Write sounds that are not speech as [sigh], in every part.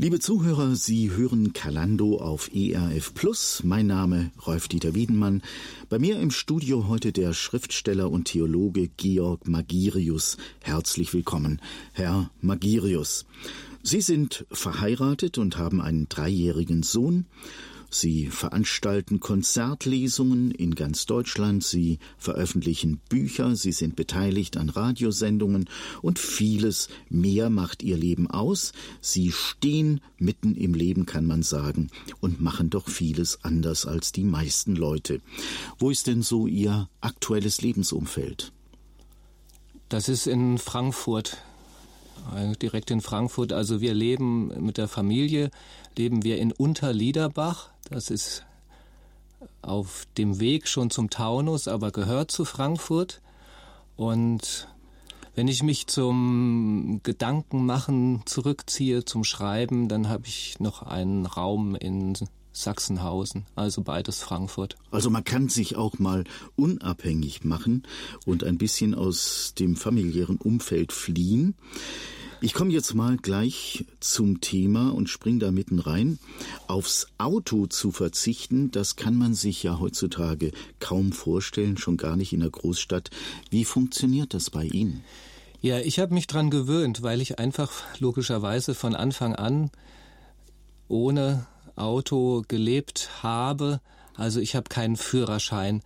Liebe Zuhörer, Sie hören Kalando auf ERF Plus. Mein Name Rolf-Dieter Wiedenmann. Bei mir im Studio heute der Schriftsteller und Theologe Georg Magirius. Herzlich willkommen, Herr Magirius. Sie sind verheiratet und haben einen dreijährigen Sohn. Sie veranstalten Konzertlesungen in ganz Deutschland, Sie veröffentlichen Bücher, Sie sind beteiligt an Radiosendungen und vieles mehr macht Ihr Leben aus. Sie stehen mitten im Leben, kann man sagen, und machen doch vieles anders als die meisten Leute. Wo ist denn so Ihr aktuelles Lebensumfeld? Das ist in Frankfurt äh, direkt in Frankfurt. Also wir leben mit der Familie, leben wir in Unterliederbach. Das ist auf dem Weg schon zum Taunus, aber gehört zu Frankfurt. Und wenn ich mich zum Gedankenmachen zurückziehe, zum Schreiben, dann habe ich noch einen Raum in Sachsenhausen, also beides Frankfurt. Also man kann sich auch mal unabhängig machen und ein bisschen aus dem familiären Umfeld fliehen. Ich komme jetzt mal gleich zum Thema und spring da mitten rein. Aufs Auto zu verzichten, das kann man sich ja heutzutage kaum vorstellen, schon gar nicht in der Großstadt. Wie funktioniert das bei Ihnen? Ja, ich habe mich dran gewöhnt, weil ich einfach logischerweise von Anfang an ohne Auto gelebt habe. Also ich habe keinen Führerschein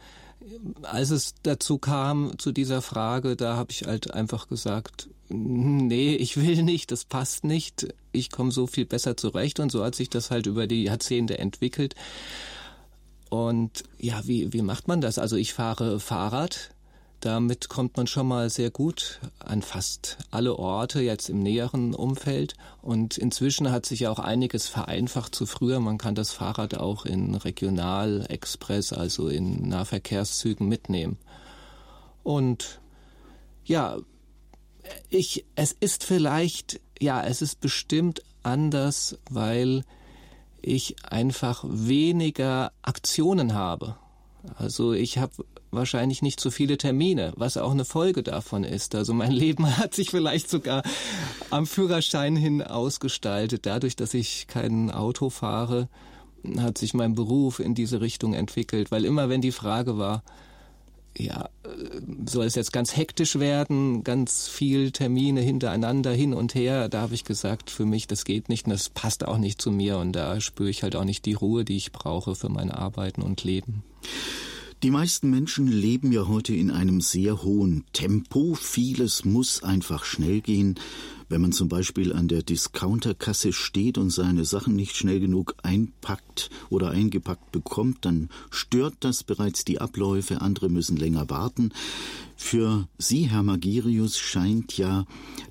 als es dazu kam, zu dieser Frage, da habe ich halt einfach gesagt, nee, ich will nicht, das passt nicht, ich komme so viel besser zurecht und so hat sich das halt über die Jahrzehnte entwickelt. Und ja, wie, wie macht man das? Also ich fahre Fahrrad, damit kommt man schon mal sehr gut an fast alle Orte jetzt im näheren Umfeld. Und inzwischen hat sich auch einiges vereinfacht zu früher. Man kann das Fahrrad auch in Regionalexpress, also in Nahverkehrszügen mitnehmen. Und ja, ich, es ist vielleicht, ja, es ist bestimmt anders, weil ich einfach weniger Aktionen habe. Also ich habe wahrscheinlich nicht so viele Termine, was auch eine Folge davon ist. Also mein [laughs] Leben hat sich vielleicht sogar am Führerschein hin ausgestaltet. Dadurch, dass ich kein Auto fahre, hat sich mein Beruf in diese Richtung entwickelt, weil immer wenn die Frage war, ja, äh, soll es jetzt ganz hektisch werden, ganz viel Termine hintereinander hin und her, da habe ich gesagt, für mich, das geht nicht und das passt auch nicht zu mir und da spüre ich halt auch nicht die Ruhe, die ich brauche für mein Arbeiten und Leben. Die meisten Menschen leben ja heute in einem sehr hohen Tempo. Vieles muss einfach schnell gehen. Wenn man zum Beispiel an der Discounterkasse steht und seine Sachen nicht schnell genug einpackt oder eingepackt bekommt, dann stört das bereits die Abläufe. Andere müssen länger warten. Für Sie, Herr Magirius, scheint ja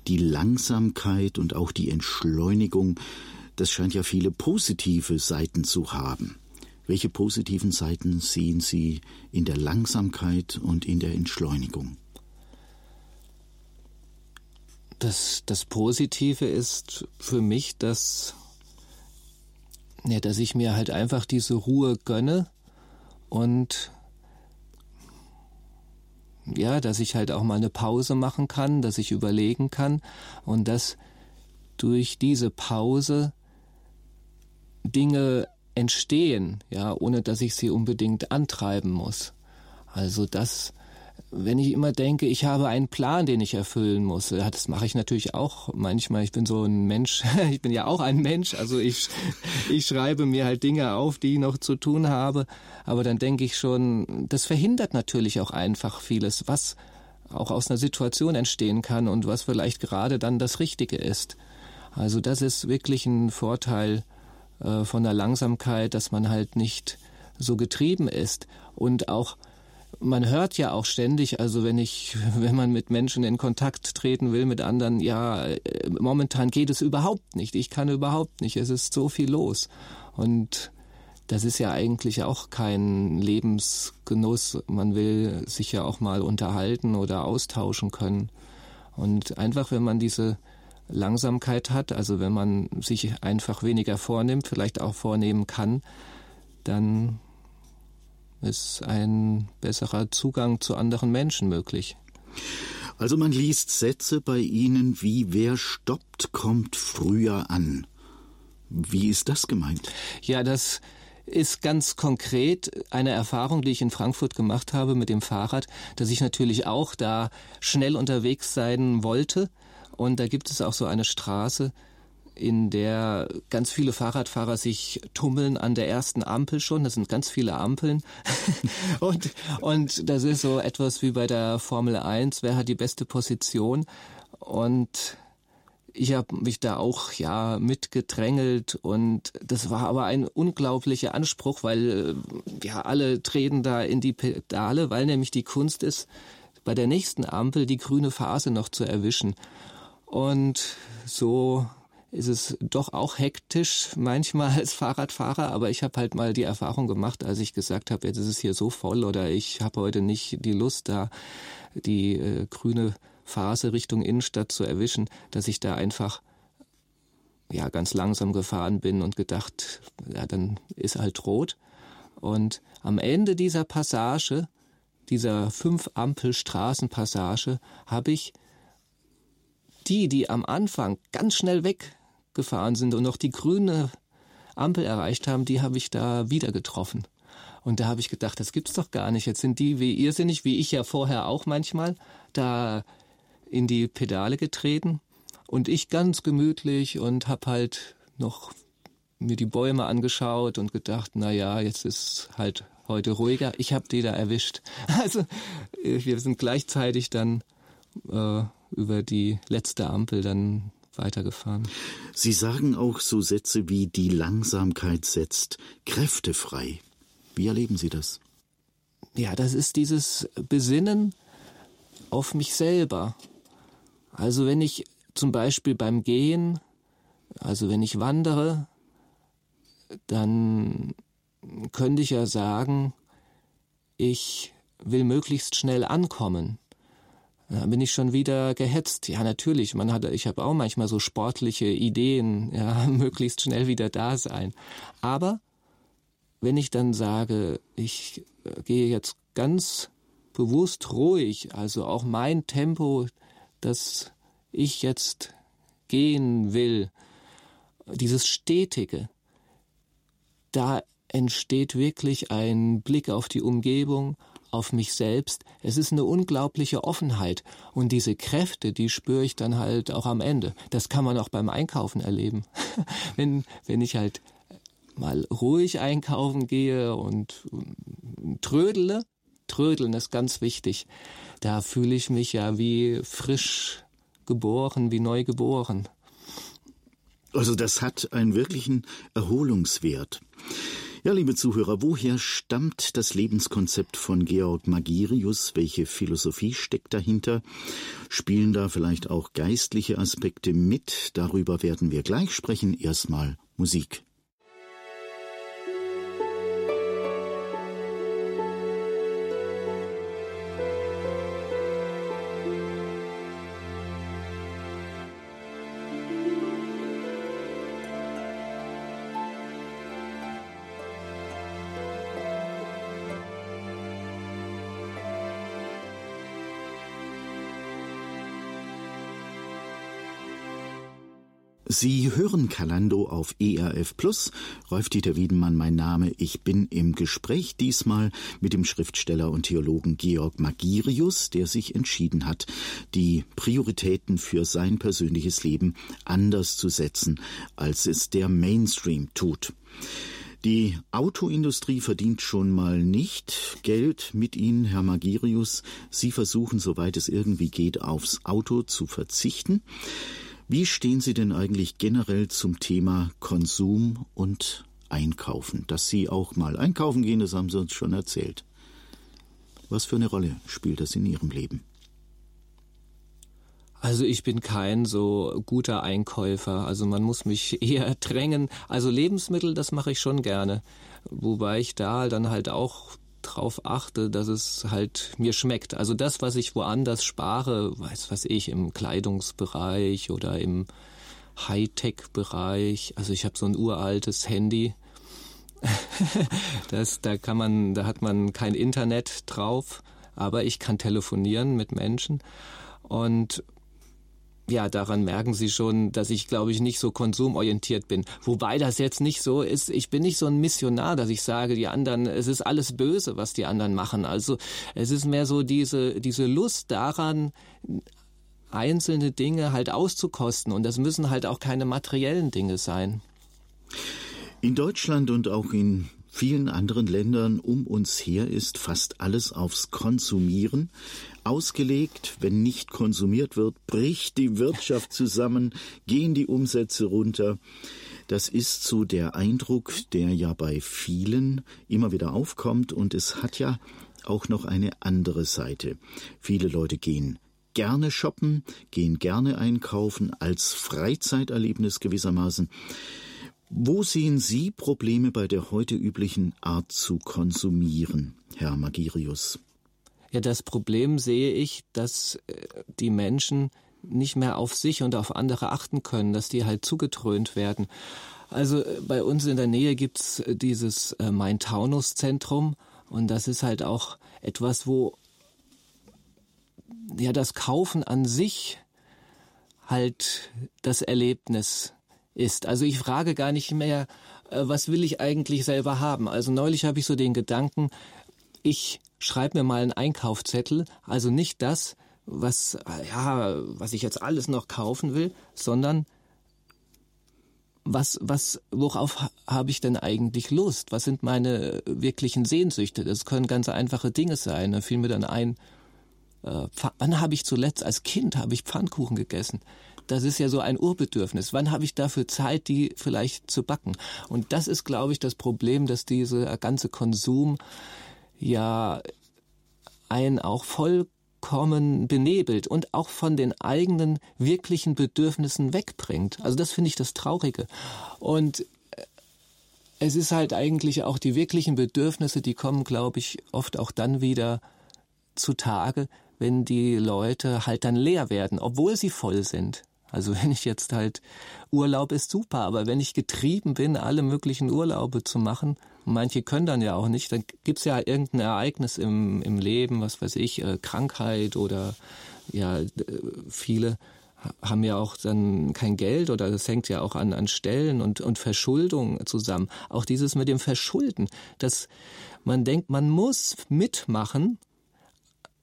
die Langsamkeit und auch die Entschleunigung, das scheint ja viele positive Seiten zu haben. Welche positiven Seiten sehen Sie in der Langsamkeit und in der Entschleunigung? Das, das Positive ist für mich, dass, ja, dass ich mir halt einfach diese Ruhe gönne und ja, dass ich halt auch mal eine Pause machen kann, dass ich überlegen kann und dass durch diese Pause Dinge entstehen, ja, ohne dass ich sie unbedingt antreiben muss. Also das, wenn ich immer denke, ich habe einen Plan, den ich erfüllen muss, ja, das mache ich natürlich auch manchmal. Ich bin so ein Mensch, [laughs] ich bin ja auch ein Mensch, also ich, [laughs] ich schreibe mir halt Dinge auf, die ich noch zu tun habe, aber dann denke ich schon, das verhindert natürlich auch einfach vieles, was auch aus einer Situation entstehen kann und was vielleicht gerade dann das Richtige ist. Also das ist wirklich ein Vorteil, äh, von der Langsamkeit, dass man halt nicht so getrieben ist und auch man hört ja auch ständig, also wenn ich, [laughs] wenn man mit Menschen in Kontakt treten will, mit anderen, ja, äh, momentan geht es überhaupt nicht. Ich kann überhaupt nicht. Es ist so viel los. Und das ist ja eigentlich auch kein Lebensgenuss. Man will sich ja auch mal unterhalten oder austauschen können. Und einfach, wenn man diese Langsamkeit hat, also wenn man sich einfach weniger vornimmt, vielleicht auch vornehmen kann, dann ist ein besserer Zugang zu anderen Menschen möglich. Also man liest Sätze bei Ihnen wie wer stoppt, kommt früher an. Wie ist das gemeint? Ja, das ist ganz konkret eine Erfahrung, die ich in Frankfurt gemacht habe mit dem Fahrrad, dass ich natürlich auch da schnell unterwegs sein wollte. Und da gibt es auch so eine Straße, in der ganz viele Fahrradfahrer sich tummeln an der ersten Ampel schon. Das sind ganz viele Ampeln. [laughs] und, und das ist so etwas wie bei der Formel 1. Wer hat die beste Position? Und ich habe mich da auch ja mitgedrängelt und das war aber ein unglaublicher Anspruch, weil äh, ja alle treten da in die Pedale, weil nämlich die Kunst ist, bei der nächsten Ampel die grüne Phase noch zu erwischen. Und so ist es doch auch hektisch manchmal [laughs] als Fahrradfahrer, aber ich habe halt mal die Erfahrung gemacht, als ich gesagt habe, jetzt ist es hier so voll oder ich habe heute nicht die Lust da die äh, grüne Phase Richtung Innenstadt zu erwischen, dass ich da einfach ja ganz langsam gefahren bin und gedacht, ja, dann ist halt rot. Und am Ende dieser Passage, dieser fünf Ampel Straßenpassage, habe ich die, die am Anfang ganz schnell weggefahren sind und noch die grüne Ampel erreicht haben, die habe ich da wieder getroffen. Und da habe ich gedacht, das gibt's doch gar nicht. Jetzt sind die wie irrsinnig, wie ich ja vorher auch manchmal, da in die Pedale getreten und ich ganz gemütlich und hab halt noch mir die Bäume angeschaut und gedacht, na ja, jetzt ist halt heute ruhiger. Ich hab die da erwischt. [laughs] Also äh, wir sind gleichzeitig dann äh, über die letzte Ampel dann weitergefahren. Sie sagen auch so Sätze wie die Langsamkeit setzt Kräfte frei. Wie erleben Sie das? Ja, das ist dieses Besinnen auf mich selber. Also wenn ich zum Beispiel beim Gehen, also wenn ich wandere, dann könnte ich ja sagen, ich will möglichst schnell ankommen. Dann bin ich schon wieder gehetzt. Ja, natürlich, man hat, ich habe auch manchmal so sportliche Ideen, ja, [laughs] möglichst schnell wieder da sein. Aber wenn ich dann sage, ich äh, gehe jetzt ganz bewusst ruhig, also auch mein Tempo, dass ich jetzt gehen will, dieses Stetige, da entsteht wirklich ein Blick auf die Umgebung, auf mich selbst. Es ist eine unglaubliche Offenheit. Und diese Kräfte, die spüre ich dann halt auch am Ende. Das kann man auch beim Einkaufen erleben. [laughs] wenn, wenn ich halt mal ruhig einkaufen gehe und trödele, trödeln ist ganz wichtig da fühle ich mich ja wie frisch geboren, wie neu geboren. Also das hat einen wirklichen Erholungswert. Ja, liebe Zuhörer, woher stammt das Lebenskonzept von Georg Magirius? Welche Philosophie steckt dahinter? Spielen da vielleicht auch geistliche Aspekte mit? Darüber werden wir gleich sprechen. Erstmal Musik. Sie hören Kalando auf ERF Plus. Rolf-Dieter Wiedenmann, mein Name. Ich bin im Gespräch diesmal mit dem Schriftsteller und Theologen Georg Magirius, der sich entschieden hat, die Prioritäten für sein persönliches Leben anders zu setzen, als es der Mainstream tut. Die Autoindustrie verdient schon mal nicht Geld mit Ihnen, Herr Magirius. Sie versuchen, soweit es irgendwie geht, aufs Auto zu verzichten. Wie stehen Sie denn eigentlich generell zum Thema Konsum und Einkaufen? Dass Sie auch mal einkaufen gehen, das haben Sie uns schon erzählt. Was für eine Rolle spielt das in Ihrem Leben? Also ich bin kein so guter Einkäufer. Also man muss mich [laughs] eher drängen. Also Lebensmittel, das mache ich schon gerne. Wobei ich da dann halt auch drauf achte, dass es halt mir schmeckt. Also das, was ich woanders spare, weiß was ich, im Kleidungsbereich oder im Hightech-Bereich. Also ich habe so ein uraltes Handy. [laughs] das, da kann man, da hat man kein Internet drauf, aber ich kann telefonieren mit Menschen und ja, daran merken Sie schon, dass ich, glaube ich, nicht so konsumorientiert bin. Wobei das jetzt nicht so ist. Ich bin nicht so ein Missionar, dass ich sage, die anderen, es ist alles böse, was die anderen machen. Also es ist mehr so diese, diese Lust daran, einzelne Dinge halt auszukosten. Und das müssen halt auch keine materiellen Dinge sein. In Deutschland und auch in vielen anderen Ländern um uns her ist fast alles aufs Konsumieren ausgelegt. Wenn nicht konsumiert wird, bricht die Wirtschaft [laughs] zusammen, gehen die Umsätze runter. Das ist so der Eindruck, der ja bei vielen immer wieder aufkommt und es hat ja auch noch eine andere Seite. Viele Leute gehen gerne shoppen, gehen gerne einkaufen als Freizeiterlebnis gewissermaßen. Wo sehen Sie Probleme bei der heute üblichen Art zu konsumieren, Herr Magirius? Ja, das Problem sehe ich, dass äh, die Menschen nicht mehr auf sich und auf andere achten können, dass die halt zugetrönt werden. Also äh, bei uns in der Nähe gibt's äh, dieses Main-Taunus-Zentrum und das ist halt auch etwas, wo ja das Kaufen an sich halt das Erlebnis ist. Also ich frage gar nicht mehr, äh, was will ich eigentlich selber haben. Also neulich habe ich so den Gedanken, ich schreibe mir mal einen Einkaufszettel, also nicht das, was ja, was ich jetzt alles noch kaufen will, sondern was, was, worauf habe ich denn eigentlich Lust? Was sind meine wirklichen Sehnsüchte? Das können ganz einfache Dinge sein. Da fiel mir dann ein, äh, wann habe ich zuletzt als Kind habe ich Pfannkuchen gegessen? Das ist ja so ein Urbedürfnis. Wann habe ich dafür Zeit, die vielleicht zu backen? Und das ist, glaube ich, das Problem, dass dieser ganze Konsum ja einen auch vollkommen benebelt und auch von den eigenen wirklichen Bedürfnissen wegbringt. Also das finde ich das Traurige. Und äh, es ist halt eigentlich auch die wirklichen Bedürfnisse, die kommen, glaube ich, oft auch dann wieder zutage, wenn die Leute halt dann leer werden, obwohl sie voll sind. Also [laughs] wenn ich jetzt halt Urlaub ist super, aber wenn ich getrieben bin, alle möglichen Urlaube zu machen, manche können dann ja auch nicht, dann gibt's ja irgendein Ereignis im, im Leben, was weiß ich, äh, Krankheit oder ja, viele haben ja auch dann kein Geld oder das hängt ja auch an, an Stellen und, und Verschuldung zusammen. Auch dieses mit dem Verschulden, dass man denkt, man muss mitmachen,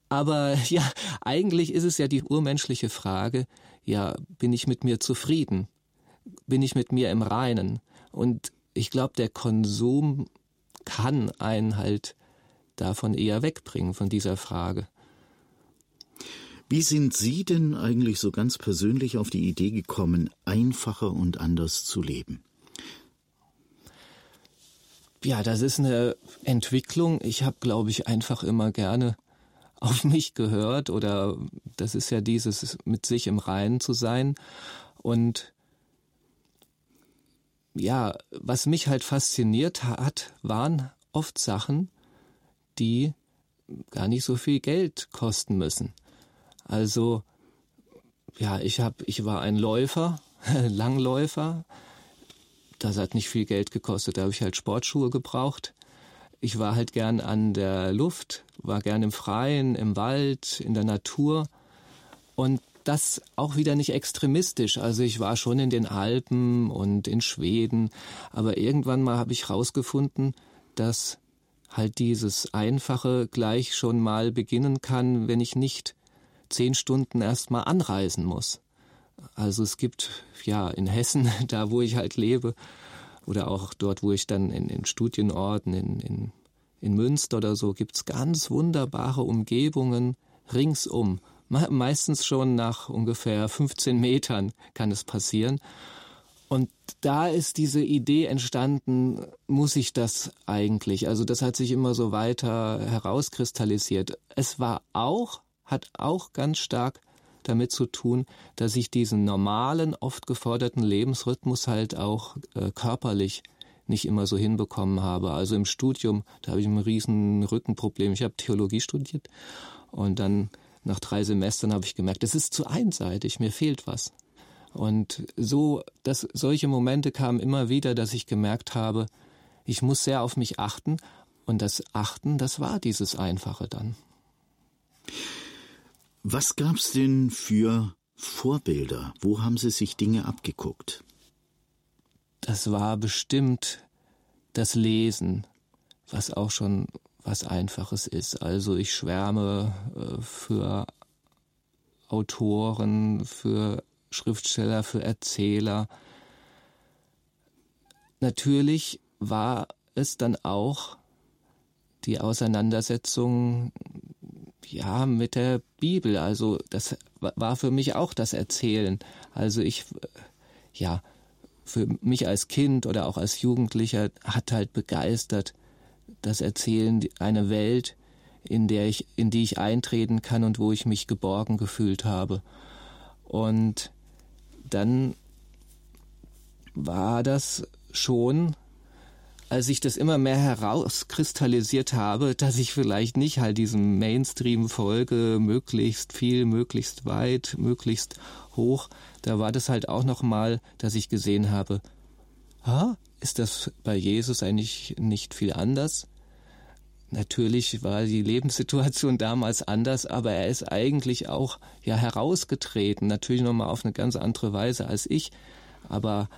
aber [laughs] ja, eigentlich ist es ja die urmenschliche Frage, ja, bin ich mit mir zufrieden? Bin ich mit mir im Reinen? Und ich glaube, der Konsum kann einen halt davon eher wegbringen, von dieser Frage. Wie sind Sie denn eigentlich so ganz persönlich auf die Idee gekommen, einfacher und anders zu leben? Ja, das ist eine Entwicklung. Ich habe, glaube ich, einfach immer gerne auf mich gehört oder das ist ja dieses mit sich im Reinen zu sein und ja, was mich halt fasziniert hat, waren oft Sachen, die gar nicht so viel Geld kosten müssen. Also ja, ich habe ich war ein Läufer, [laughs] Langläufer. Das hat nicht viel Geld gekostet, da habe ich halt Sportschuhe gebraucht ich war halt gern an der Luft, war gern im Freien, im Wald, in der Natur und das auch wieder nicht extremistisch. Also ich war schon in den Alpen und in Schweden, aber irgendwann mal habe ich rausgefunden, dass halt dieses Einfache gleich schon mal beginnen kann, wenn ich nicht zehn Stunden erst mal anreisen muss. Also es gibt ja in Hessen, [laughs] da wo ich halt lebe, oder auch dort, wo ich dann in, in Studienorten, in, in, in Münster oder so, gibt's ganz wunderbare Umgebungen ringsum. Meistens schon nach ungefähr 15 Metern kann es passieren. Und da ist diese Idee entstanden, muss ich das eigentlich? Also das hat sich immer so weiter herauskristallisiert. Es war auch, hat auch ganz stark damit zu tun, dass ich diesen normalen, oft geforderten Lebensrhythmus halt auch äh, körperlich nicht immer so hinbekommen habe. Also im Studium, da habe ich ein riesen Rückenproblem. Ich habe Theologie studiert und dann nach drei Semestern habe ich gemerkt, es ist zu einseitig, mir fehlt was. Und so, dass solche Momente kamen immer wieder, dass ich gemerkt habe, ich muss sehr auf mich achten. Und das Achten, das war dieses Einfache dann. Was gab's denn für Vorbilder? Wo haben Sie sich Dinge abgeguckt? Das war bestimmt das Lesen, was auch schon was Einfaches ist. Also ich schwärme äh, für Autoren, für Schriftsteller, für Erzähler. Natürlich war es dann auch die Auseinandersetzung ja mit der Bibel. Also das war für mich auch das Erzählen. Also ich ja für mich als Kind oder auch als Jugendlicher hat halt begeistert das Erzählen eine Welt, in der ich in die ich eintreten kann und wo ich mich geborgen gefühlt habe. Und dann war das schon als ich das immer mehr herauskristallisiert habe, dass ich vielleicht nicht halt diesem Mainstream folge, möglichst viel, möglichst weit, möglichst hoch, da war das halt auch nochmal, dass ich gesehen habe, ha, ist das bei Jesus eigentlich nicht viel anders? Natürlich war die Lebenssituation damals anders, aber er ist eigentlich auch ja herausgetreten, natürlich nochmal auf eine ganz andere Weise als ich, aber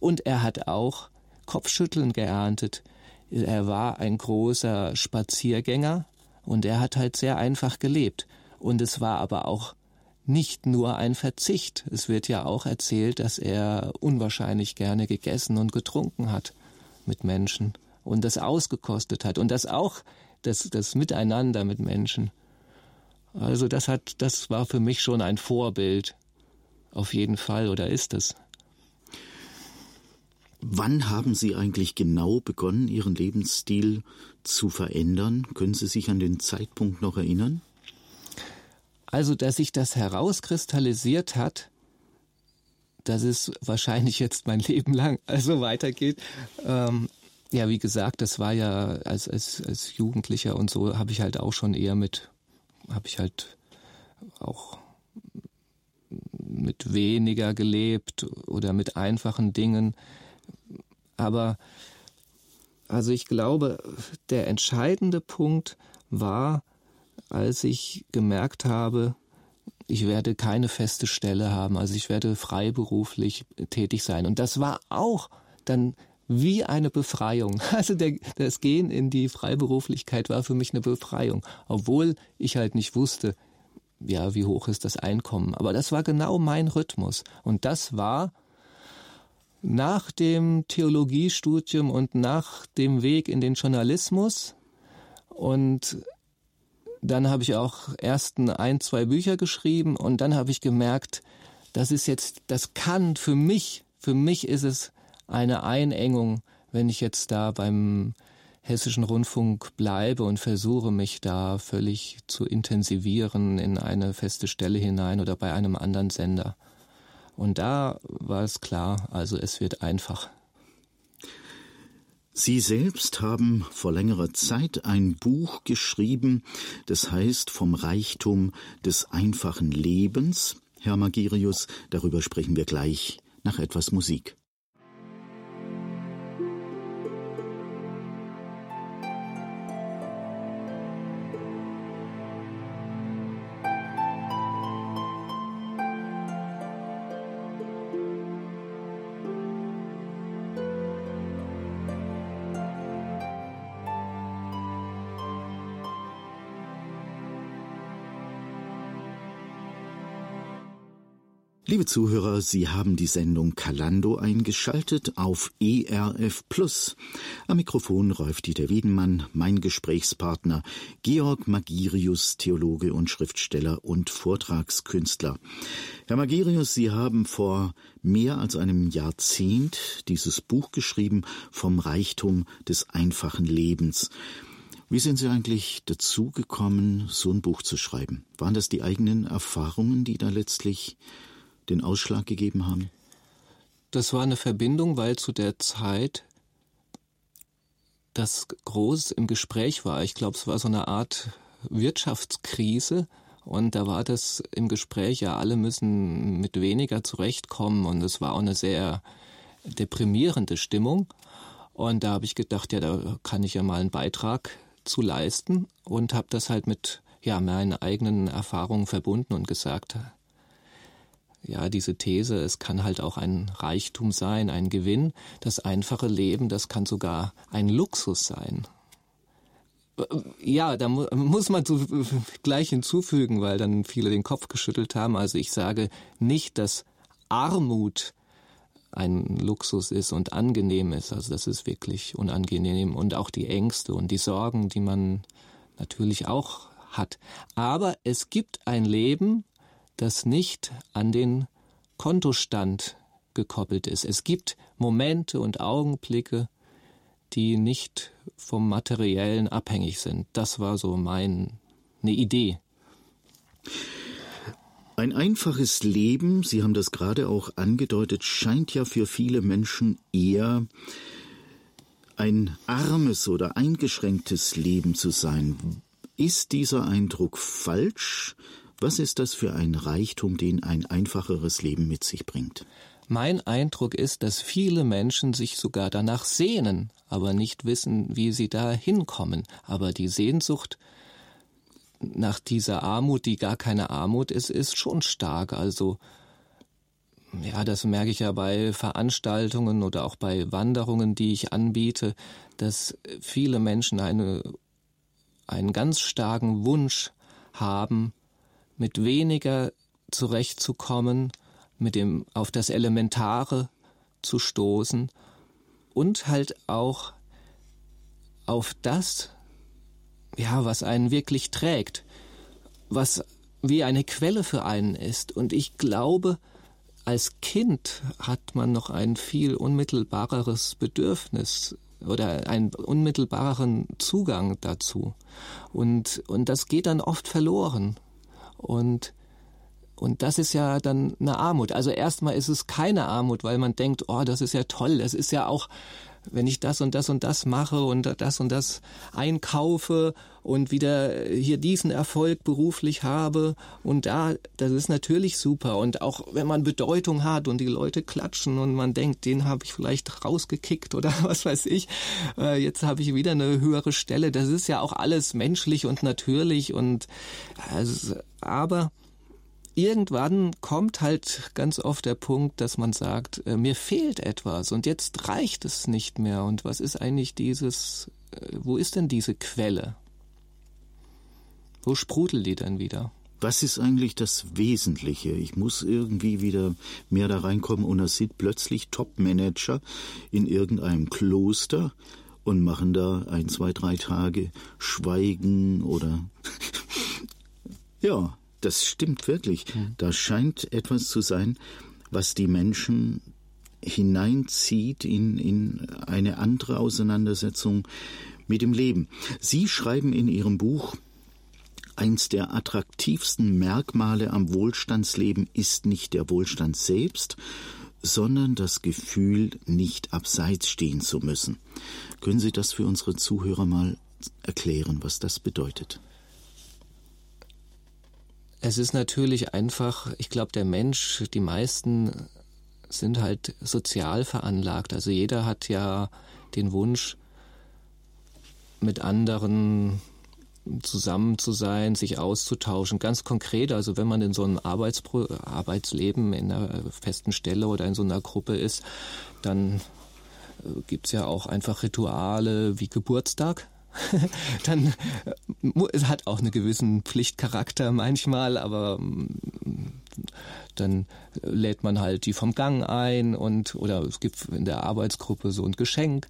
und er hat auch Kopfschütteln geerntet. Er war ein großer Spaziergänger und er hat halt sehr einfach gelebt. Und es war aber auch nicht nur ein Verzicht. Es wird ja auch erzählt, dass er unwahrscheinlich gerne gegessen und getrunken hat mit Menschen und das ausgekostet hat und das auch das, das Miteinander mit Menschen. Also das hat, das war für mich schon ein Vorbild. Auf jeden Fall, oder ist es? Wann haben Sie eigentlich genau begonnen, Ihren Lebensstil zu verändern? Können Sie sich an den Zeitpunkt noch erinnern? Also, dass sich das herauskristallisiert hat, dass es wahrscheinlich jetzt mein [laughs] Leben lang also weitergeht. Ähm, ja, wie gesagt, das war ja als, als, als Jugendlicher und so habe ich halt auch schon eher mit, habe ich halt auch mit weniger gelebt oder mit einfachen Dingen. Aber also ich glaube, der entscheidende Punkt war, als ich gemerkt habe, ich werde keine feste Stelle haben, also ich werde freiberuflich tätig sein. Und das war auch dann wie eine Befreiung. [laughs] Also der, das Gehen in die Freiberuflichkeit war für mich eine Befreiung, obwohl ich halt nicht wusste, ja, wie hoch ist das Einkommen. Aber das war genau mein Rhythmus. Und das war nach dem Theologiestudium und nach dem Weg in den Journalismus und dann habe ich auch erst ein, zwei Bücher geschrieben und dann habe ich gemerkt, das ist jetzt, das kann für mich, für mich ist es eine Einengung, wenn ich jetzt da beim hessischen Rundfunk bleibe und versuche mich da völlig zu intensivieren in eine feste Stelle hinein oder bei einem anderen Sender. Und da war es klar, also es wird einfach. Sie selbst haben vor längerer Zeit ein Buch geschrieben, das heißt Vom Reichtum des einfachen Lebens. Herr Magirius, darüber sprechen wir gleich nach etwas Musik. Liebe Zuhörer, Sie haben die Sendung Kalando eingeschaltet auf ERF Plus. Am Mikrofon Rolf-Dieter Wiedenmann, mein Gesprächspartner Georg Magirius, Theologe und Schriftsteller und Vortragskünstler. Herr Magirius, Sie haben vor mehr als einem Jahrzehnt dieses Buch geschrieben vom Reichtum des einfachen Lebens. Wie sind Sie eigentlich dazu gekommen, so ein Buch zu schreiben? Waren das die eigenen Erfahrungen, die da letztlich den Ausschlag gegeben haben? Das war eine Verbindung, weil zu der Zeit das groß im Gespräch war. Ich glaube, es war so eine Art Wirtschaftskrise und da war das im Gespräch, ja, alle müssen mit weniger zurechtkommen und es war auch eine sehr deprimierende Stimmung. Und da habe ich gedacht, ja, da kann ich ja mal einen Beitrag zu leisten und habe das halt mit ja, meinen eigenen Erfahrungen verbunden und gesagt, ja, diese These, es kann halt auch ein Reichtum sein, ein Gewinn. Das einfache Leben, das kann sogar ein Luxus sein. Ja, da muss man gleich hinzufügen, weil dann viele den Kopf geschüttelt haben. Also ich sage nicht, dass Armut ein Luxus ist und angenehm ist. Also das ist wirklich unangenehm und auch die Ängste und die Sorgen, die man natürlich auch hat. Aber es gibt ein Leben, das nicht an den Kontostand gekoppelt ist. Es gibt Momente und Augenblicke, die nicht vom Materiellen abhängig sind. Das war so meine Idee. Ein einfaches Leben, Sie haben das gerade auch angedeutet, scheint ja für viele Menschen eher ein armes oder eingeschränktes Leben zu sein. Ist dieser Eindruck falsch? Was ist das für ein Reichtum, den ein einfacheres Leben mit sich bringt? Mein Eindruck ist, dass viele Menschen sich sogar danach sehnen, aber nicht wissen, wie sie da hinkommen. Aber die Sehnsucht nach dieser Armut, die gar keine Armut ist, ist schon stark. Also ja, das merke ich ja bei Veranstaltungen oder auch bei Wanderungen, die ich anbiete, dass viele Menschen eine, einen ganz starken Wunsch haben, mit weniger zurechtzukommen, mit dem auf das Elementare zu stoßen und halt auch auf das, ja, was einen wirklich trägt, was wie eine Quelle für einen ist. Und ich glaube, als Kind hat man noch ein viel unmittelbareres Bedürfnis oder einen unmittelbareren Zugang dazu. Und, und das geht dann oft verloren. Und und das ist ja dann eine Armut. Also erstmal ist es keine Armut, weil man denkt, oh, das ist ja toll. Das ist ja auch, wenn ich das und das und das mache und das und das einkaufe und wieder hier diesen Erfolg beruflich habe und da, das ist natürlich super. Und auch wenn man Bedeutung hat und die Leute klatschen und man denkt, den habe ich vielleicht rausgekickt oder [laughs] was weiß ich, äh, jetzt habe ich wieder eine höhere Stelle. Das ist ja auch alles menschlich und natürlich und also, aber irgendwann kommt halt ganz oft der Punkt, dass man sagt, äh, mir fehlt etwas und jetzt reicht es nicht mehr. Und was ist eigentlich dieses, äh, wo ist denn diese Quelle? Wo sprudelt die denn wieder? Was ist eigentlich das Wesentliche? Ich muss irgendwie wieder mehr da reinkommen und er sieht plötzlich Top-Manager in irgendeinem Kloster und machen da ein, zwei, drei Tage Schweigen oder [laughs] ja, das stimmt wirklich. Mhm. Da scheint etwas zu sein, was die Menschen hineinzieht in, in eine andere Auseinandersetzung mit dem Leben. Sie schreiben in Ihrem Buch, eins der attraktivsten Merkmale am Wohlstandsleben ist nicht der Wohlstand selbst, sondern das Gefühl, nicht abseits stehen zu müssen. Können Sie das für unsere Zuhörer mal erklären, was das bedeutet? Es ist natürlich einfach, ich glaube, der Mensch, die meisten sind halt sozial veranlagt. Also jeder hat ja den Wunsch, mit anderen zusammen zu sein, sich auszutauschen. Ganz konkret, also wenn man in so einem Arbeitspro Arbeitsleben in einer festen Stelle oder in so einer Gruppe ist, dann äh, gibt's ja auch einfach Rituale wie Geburtstag. [laughs] dann äh, es hat auch einen gewissen Pflichtcharakter manchmal, aber mm, dann lädt man halt die vom Gang ein und oder es gibt in der Arbeitsgruppe so ein Geschenk.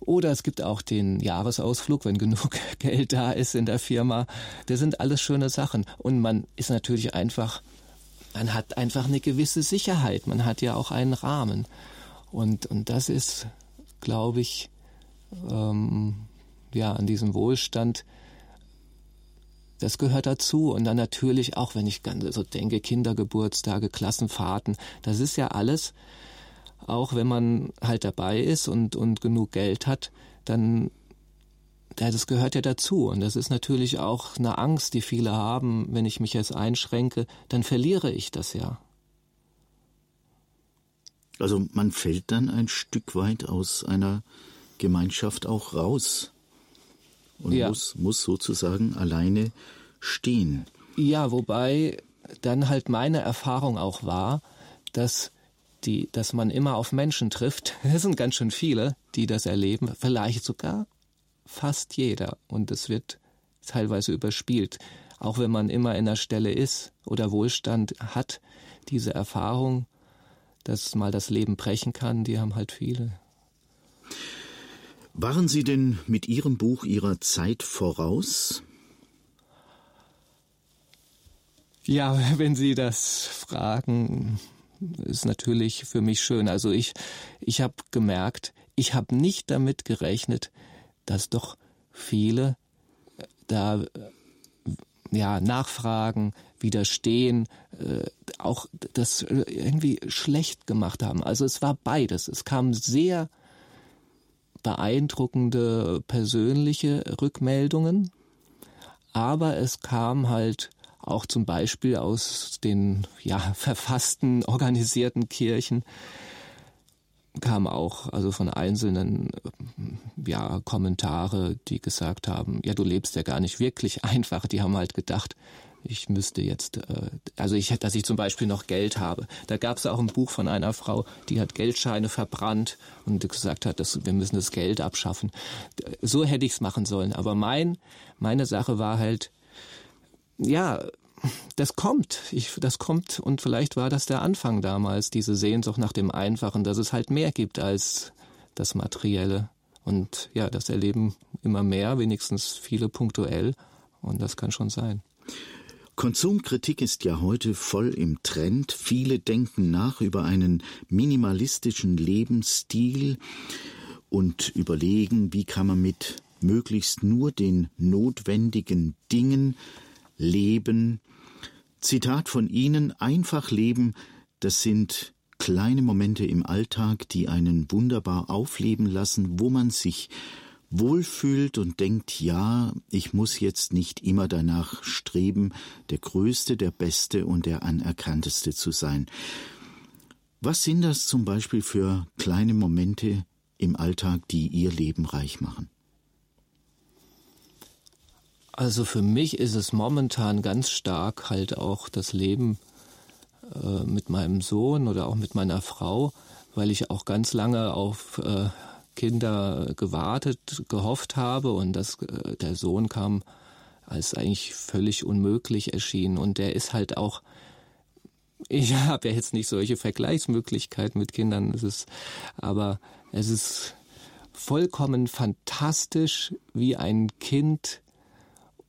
Oder es gibt auch den Jahresausflug, wenn genug [laughs] Geld da ist in der Firma. Das sind alles schöne Sachen. Und man ist natürlich einfach, man hat einfach eine gewisse Sicherheit. Man hat ja auch einen Rahmen. Und, und das ist, glaube ich, ähm, ja, an diesem Wohlstand, das gehört dazu. Und dann natürlich auch, wenn ich so denke, Kindergeburtstage, Klassenfahrten, das ist ja alles, auch wenn man halt dabei ist und, und genug Geld hat, dann, ja, das gehört ja dazu. Und das ist natürlich auch eine Angst, die viele haben, wenn ich mich jetzt einschränke, dann verliere ich das ja. Also man fällt dann ein Stück weit aus einer Gemeinschaft auch raus und ja. muss, muss sozusagen alleine stehen. Ja, wobei dann halt meine Erfahrung auch war, dass die, dass man immer auf Menschen trifft. [laughs] Es sind ganz schön viele, die das erleben, vielleicht sogar fast jeder. Und es wird teilweise überspielt. Auch wenn man immer in der Stelle ist oder Wohlstand hat, diese Erfahrung, dass mal das Leben brechen kann, die haben halt viele. Waren Sie denn mit Ihrem Buch Ihrer Zeit voraus? Ja, [laughs] wenn Sie das fragen, ist natürlich für mich schön. Also ich, ich habe gemerkt, ich habe nicht damit gerechnet, dass doch viele äh, da äh, ja nachfragen, widerstehen, äh, auch das irgendwie schlecht gemacht haben. Also es war beides. Es kamen sehr beeindruckende persönliche Rückmeldungen, aber es kam halt auch zum Beispiel aus den ja, [laughs] verfassten, organisierten Kirchen kam auch also von einzelnen ja Kommentare, die gesagt haben, ja du lebst ja gar nicht wirklich [laughs] einfach. Die haben halt gedacht, ich müsste jetzt, äh, also ich, dass ich zum Beispiel noch Geld habe. Da gab es auch ein Buch von einer Frau, die hat Geldscheine verbrannt und gesagt hat, dass wir müssen das Geld abschaffen. So hätte ich es machen sollen. Aber mein, meine Sache war halt, ja, das kommt. Ich, das kommt und vielleicht war das der Anfang damals, diese Sehnsucht nach dem Einfachen, dass es halt mehr gibt als das Materielle. Und ja, das erleben immer mehr, wenigstens viele punktuell. Und das kann schon sein. Konsumkritik ist ja heute voll im Trend. Viele denken nach über einen minimalistischen Lebensstil und überlegen, wie kann man mit möglichst nur den notwendigen Dingen leben. Zitat von Ihnen, einfach leben, das sind kleine Momente im Alltag, die einen wunderbar aufleben lassen, wo man sich wohlfühlt und denkt, ja, ich muss jetzt nicht immer danach streben, der Größte, der Beste und der Anerkannteste zu sein. Was sind das zum Beispiel für kleine Momente im Alltag, die Ihr Leben reich machen? Also für mich ist es momentan ganz stark halt auch das Leben äh, mit meinem Sohn oder auch mit meiner Frau, weil ich auch ganz lange auf äh, Kinder gewartet, gehofft habe und dass äh, der Sohn kam, als eigentlich völlig unmöglich erschien und der ist halt auch [laughs] ich habe ja jetzt nicht solche Vergleichsmöglichkeiten mit Kindern, es ist, aber es ist vollkommen fantastisch, wie ein Kind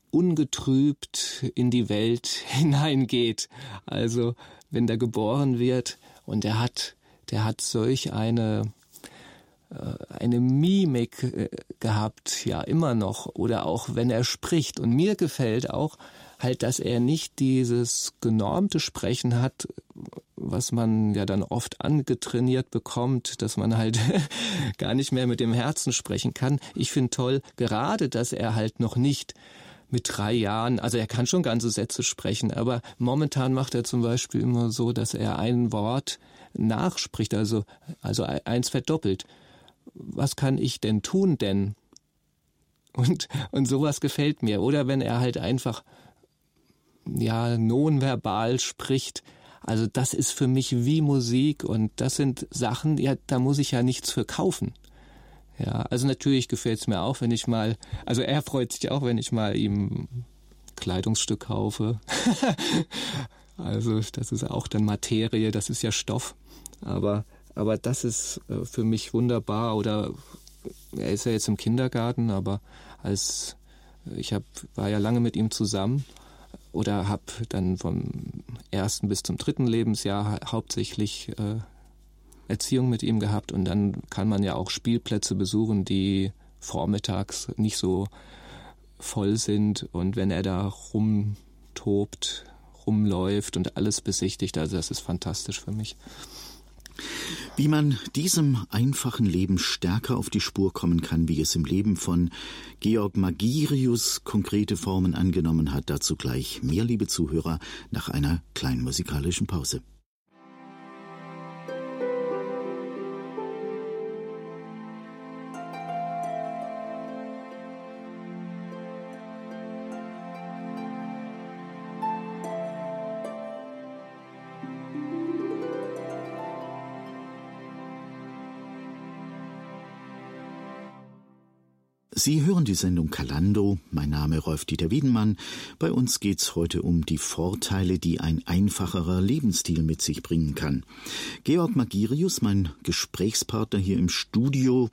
ungetrübt in die Welt [laughs] hineingeht. Also wenn der geboren wird und er hat, der hat solch eine eine Mimik äh, gehabt, ja immer noch, oder auch wenn er spricht. Und mir gefällt auch halt, dass er nicht dieses genormte Sprechen hat, was man ja dann oft angetrainiert bekommt, dass man halt [laughs] gar nicht mehr mit dem Herzen sprechen kann. Ich finde toll, gerade, dass er halt noch nicht mit drei Jahren, also er kann schon ganze Sätze sprechen, aber momentan macht er zum Beispiel immer so, dass er ein Wort nachspricht, also, also eins verdoppelt. Was kann ich denn tun denn? Und, und sowas gefällt mir. Oder wenn er halt einfach, ja, nonverbal spricht. Also das ist für mich wie Musik und das sind Sachen, ja, da muss ich ja nichts für kaufen. Ja, also natürlich gefällt es mir auch, wenn ich mal, also er freut sich auch, wenn ich mal ihm Kleidungsstück kaufe. [laughs] also das ist auch dann Materie, das ist ja Stoff. Aber, aber das ist äh, für mich wunderbar. Oder er ist ja jetzt im Kindergarten, aber als ich hab, war ja lange mit ihm zusammen oder habe dann vom ersten bis zum dritten Lebensjahr hauptsächlich äh, Erziehung mit ihm gehabt und dann kann man ja auch Spielplätze besuchen, die vormittags nicht so voll sind und wenn er da rumtobt, rumläuft und alles besichtigt, also das ist fantastisch für mich. Wie man diesem einfachen Leben stärker auf die Spur kommen kann, wie es im Leben von Georg Magirius konkrete Formen angenommen hat, dazu gleich mehr, liebe Zuhörer, nach einer kleinen musikalischen Pause. Sie hören die Sendung Kalando. Mein Name Rolf-Dieter Wiedenmann. Bei uns geht's heute um die Vorteile, die ein einfacherer Lebensstil mit sich bringen kann. Georg Magirius, mein Gesprächspartner hier im Studio,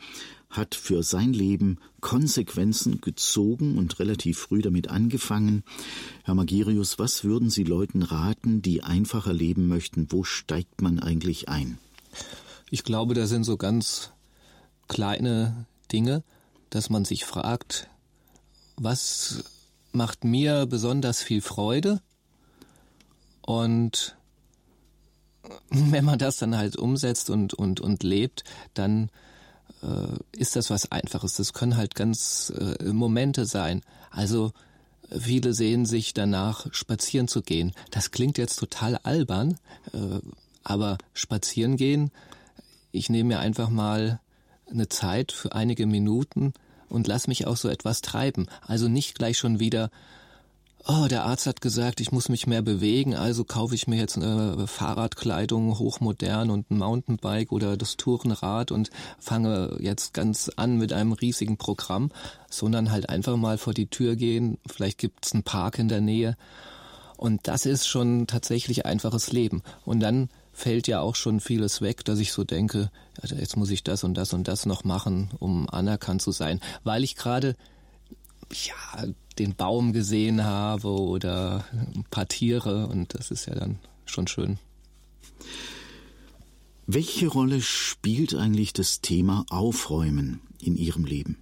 hat für sein Leben Konsequenzen gezogen und relativ früh damit angefangen. Herr Magirius, was würden Sie Leuten raten, die einfacher leben möchten? Wo steigt man eigentlich ein? Ich glaube, da sind so ganz kleine Dinge dass man sich fragt, was macht mir besonders viel Freude? Und [laughs] wenn man das dann halt umsetzt und, und, und lebt, dann äh, ist das was Einfaches. Das können halt ganz äh, Momente sein. Also viele sehen sich danach, spazieren zu gehen. Das klingt jetzt total albern, äh, aber spazieren gehen, ich nehme mir einfach mal eine Zeit für einige Minuten und lass mich auch so etwas treiben. Also nicht gleich schon wieder, oh, der Arzt hat gesagt, ich muss mich mehr bewegen, also kaufe ich mir jetzt eine Fahrradkleidung hochmodern und ein Mountainbike oder das Tourenrad und fange jetzt ganz an mit einem riesigen Programm, sondern halt einfach mal vor die Tür gehen, vielleicht gibt's einen Park in der Nähe. Und das ist schon tatsächlich einfaches Leben. Und dann fällt ja auch schon vieles weg, dass ich so denke, jetzt muss ich das und das und das noch machen, um anerkannt zu sein, weil ich gerade ja den Baum gesehen habe oder ein paar Tiere und das ist ja dann schon schön. Welche Rolle spielt eigentlich das Thema Aufräumen in Ihrem Leben?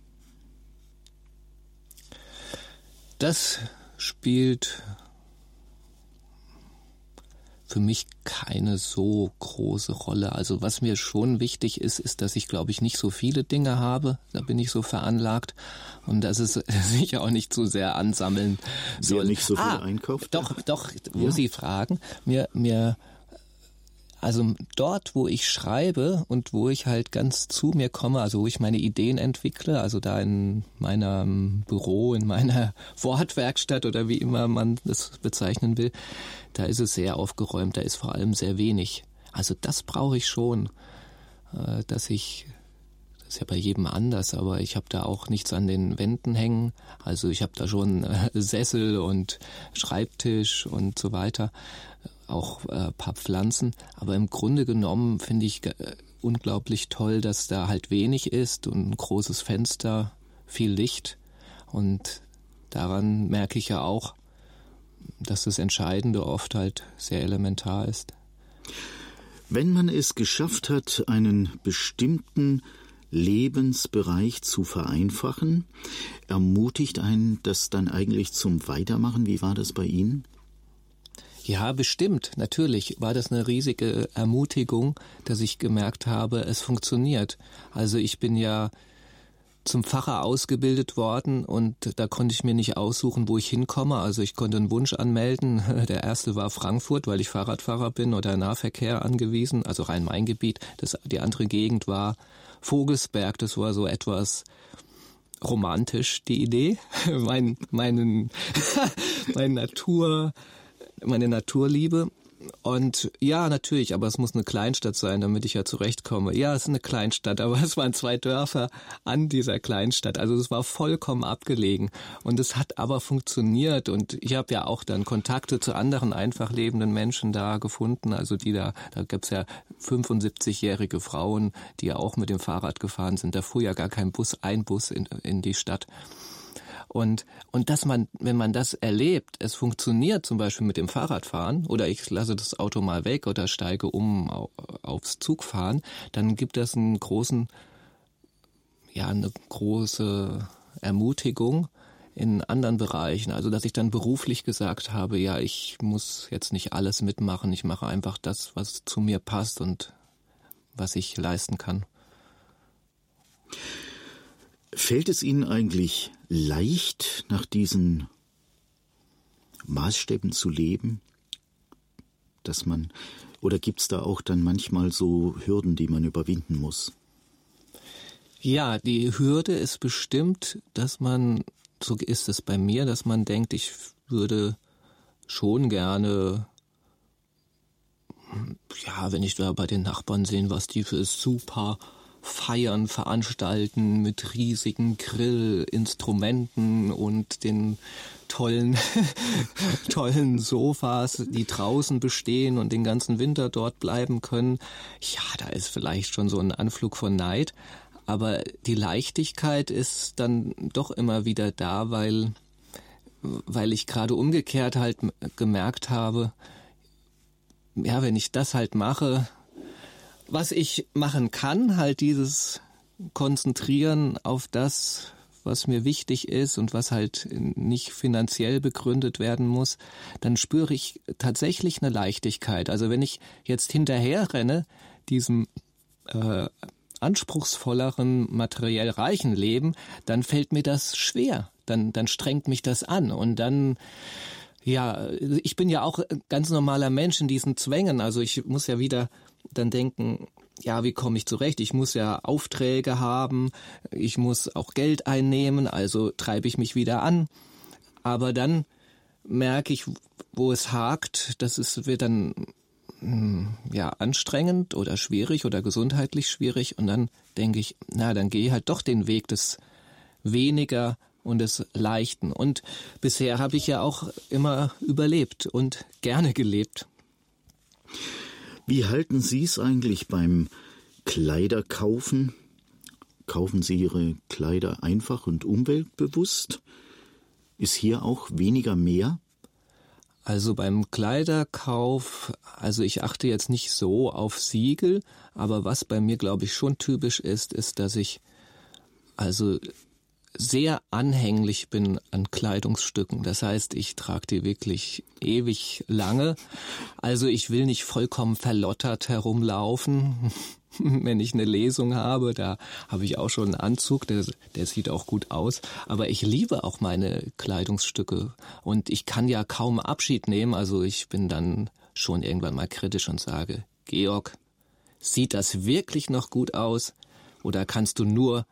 Das spielt für mich keine so große Rolle. Also was mir schon wichtig ist, ist, dass ich, glaube ich, nicht so viele Dinge habe. Da bin ich so veranlagt. Und dass es [laughs] sich auch nicht zu sehr ansammeln soll. Wer nicht so viel ah, einkauft? Doch, doch, wo ja. Sie fragen. Mir, mir also dort, wo ich schreibe und wo ich halt ganz zu mir komme, also wo ich meine Ideen entwickle, also da in meinem Büro, in meiner [laughs] Wortwerkstatt oder wie immer man das bezeichnen will, da ist es sehr aufgeräumt, da ist vor allem sehr wenig. Also das brauche ich schon, äh, dass ich das ist ja bei jedem anders, aber ich habe da auch nichts an den Wänden hängen. Also ich habe da schon äh, [laughs] Sessel und Schreibtisch und so weiter auch äh, paar Pflanzen. Aber im Grunde genommen finde ich äh, unglaublich toll, dass da halt wenig ist und ein großes Fenster, viel Licht. Und daran merke ich ja auch, dass das Entscheidende oft halt sehr elementar ist. Wenn man es geschafft hat, einen bestimmten Lebensbereich zu vereinfachen, ermutigt einen das dann eigentlich zum Weitermachen? Wie war das bei Ihnen? Ja, bestimmt. Natürlich war das eine riesige Ermutigung, dass ich gemerkt habe, es funktioniert. Also ich bin ja zum Pfarrer ausgebildet worden und da konnte ich mir nicht aussuchen, wo ich hinkomme. Also ich konnte einen Wunsch anmelden. [laughs] Der erste war Frankfurt, weil ich Fahrradfahrer bin oder Nahverkehr angewiesen, also Rhein-Main-Gebiet. die andere Gegend war Vogelsberg. Das war so etwas romantisch, die Idee. [laughs] mein, meinen, [laughs] mein Natur, meine Naturliebe. Und ja, natürlich, aber es muss eine Kleinstadt sein, damit ich ja zurechtkomme. Ja, es ist eine Kleinstadt, [laughs] aber es waren zwei Dörfer an dieser Kleinstadt. Also es war vollkommen abgelegen. Und es hat aber funktioniert. Und ich habe ja auch dann Kontakte zu anderen einfach lebenden Menschen da gefunden. Also die da, da gibt's ja 75-jährige Frauen, die ja auch mit dem Fahrrad gefahren sind. Da fuhr ja gar kein Bus, ein Bus in, in die Stadt. Und, und dass man, wenn man das erlebt, es funktioniert zum Beispiel mit dem Fahrradfahren oder ich lasse das Auto mal weg oder steige um aufs Zugfahren, dann gibt das einen großen, ja, eine große Ermutigung in anderen Bereichen. Also, dass ich dann beruflich gesagt habe, ja, ich muss jetzt nicht alles mitmachen, ich mache einfach das, was zu mir passt und was ich leisten kann. Fällt es Ihnen eigentlich leicht, nach diesen Maßstäben zu leben? Dass man, oder gibt es da auch dann manchmal so Hürden, die man überwinden muss? Ja, die Hürde ist bestimmt, dass man, so ist es bei mir, dass man denkt, ich würde schon gerne ja, wenn ich da bei den Nachbarn sehen, was die für super Feiern veranstalten mit riesigen Grillinstrumenten und den tollen, [laughs] tollen Sofas, die draußen bestehen und den ganzen Winter dort bleiben können. Ja, da ist vielleicht schon so ein Anflug von Neid. Aber die Leichtigkeit ist dann doch immer wieder da, weil, weil ich gerade umgekehrt halt gemerkt habe, ja, wenn ich das halt mache, was ich machen kann, halt dieses Konzentrieren auf das, was mir wichtig ist und was halt nicht finanziell begründet werden muss, dann spüre ich tatsächlich eine Leichtigkeit. Also wenn ich jetzt hinterher renne, diesem äh, anspruchsvolleren, materiell reichen Leben, dann fällt mir das schwer. Dann, dann strengt mich das an und dann ja, ich bin ja auch ganz normaler Mensch in diesen Zwängen. Also ich muss ja wieder dann denken, ja, wie komme ich zurecht? Ich muss ja Aufträge haben, ich muss auch Geld einnehmen, also treibe ich mich wieder an. Aber dann merke ich, wo es hakt, das ist, wird dann hm, ja anstrengend oder schwierig oder gesundheitlich schwierig und dann denke ich, na, dann gehe halt doch den Weg des weniger und des Leichten. Und bisher habe ich ja auch immer überlebt und gerne gelebt. Wie halten Sie es eigentlich beim Kleiderkaufen? Kaufen Sie Ihre Kleider einfach und umweltbewusst? Ist hier auch weniger mehr? Also beim Kleiderkauf, also ich achte jetzt nicht so auf Siegel, aber was bei mir, glaube ich, schon typisch ist, ist, dass ich also sehr anhänglich bin an Kleidungsstücken. Das heißt, ich trage die wirklich ewig lange. Also ich will nicht vollkommen verlottert herumlaufen. [laughs] Wenn ich eine Lesung habe, da habe ich auch schon einen Anzug, der, der sieht auch gut aus. Aber ich liebe auch meine Kleidungsstücke und ich kann ja kaum Abschied nehmen. Also ich bin dann schon irgendwann mal kritisch und sage, Georg, sieht das wirklich noch gut aus? Oder kannst du nur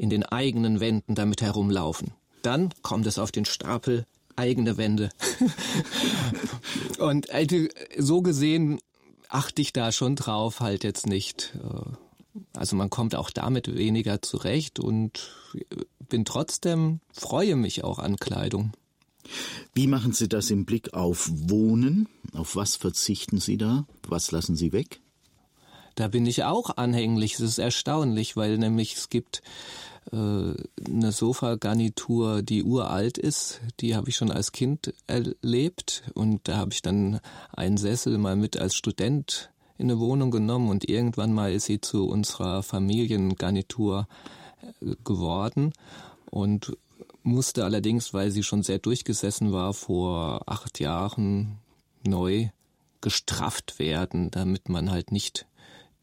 in den eigenen Wänden damit herumlaufen. Dann kommt es auf den Stapel eigene Wände. [laughs] und also, so gesehen achte ich da schon drauf, halt jetzt nicht. Äh, also man kommt auch damit weniger zurecht und bin trotzdem, freue mich auch an Kleidung. Wie machen Sie das im Blick auf Wohnen? Auf was verzichten Sie da? Was lassen Sie weg? Da bin ich auch anhänglich. Es ist erstaunlich, weil nämlich es gibt äh, eine Sofagarnitur, die uralt ist. Die habe ich schon als Kind erlebt und da habe ich dann einen Sessel mal mit als Student in eine Wohnung genommen und irgendwann mal ist sie zu unserer Familiengarnitur äh, geworden und musste allerdings, weil sie schon sehr durchgesessen war, vor acht Jahren neu gestrafft werden, damit man halt nicht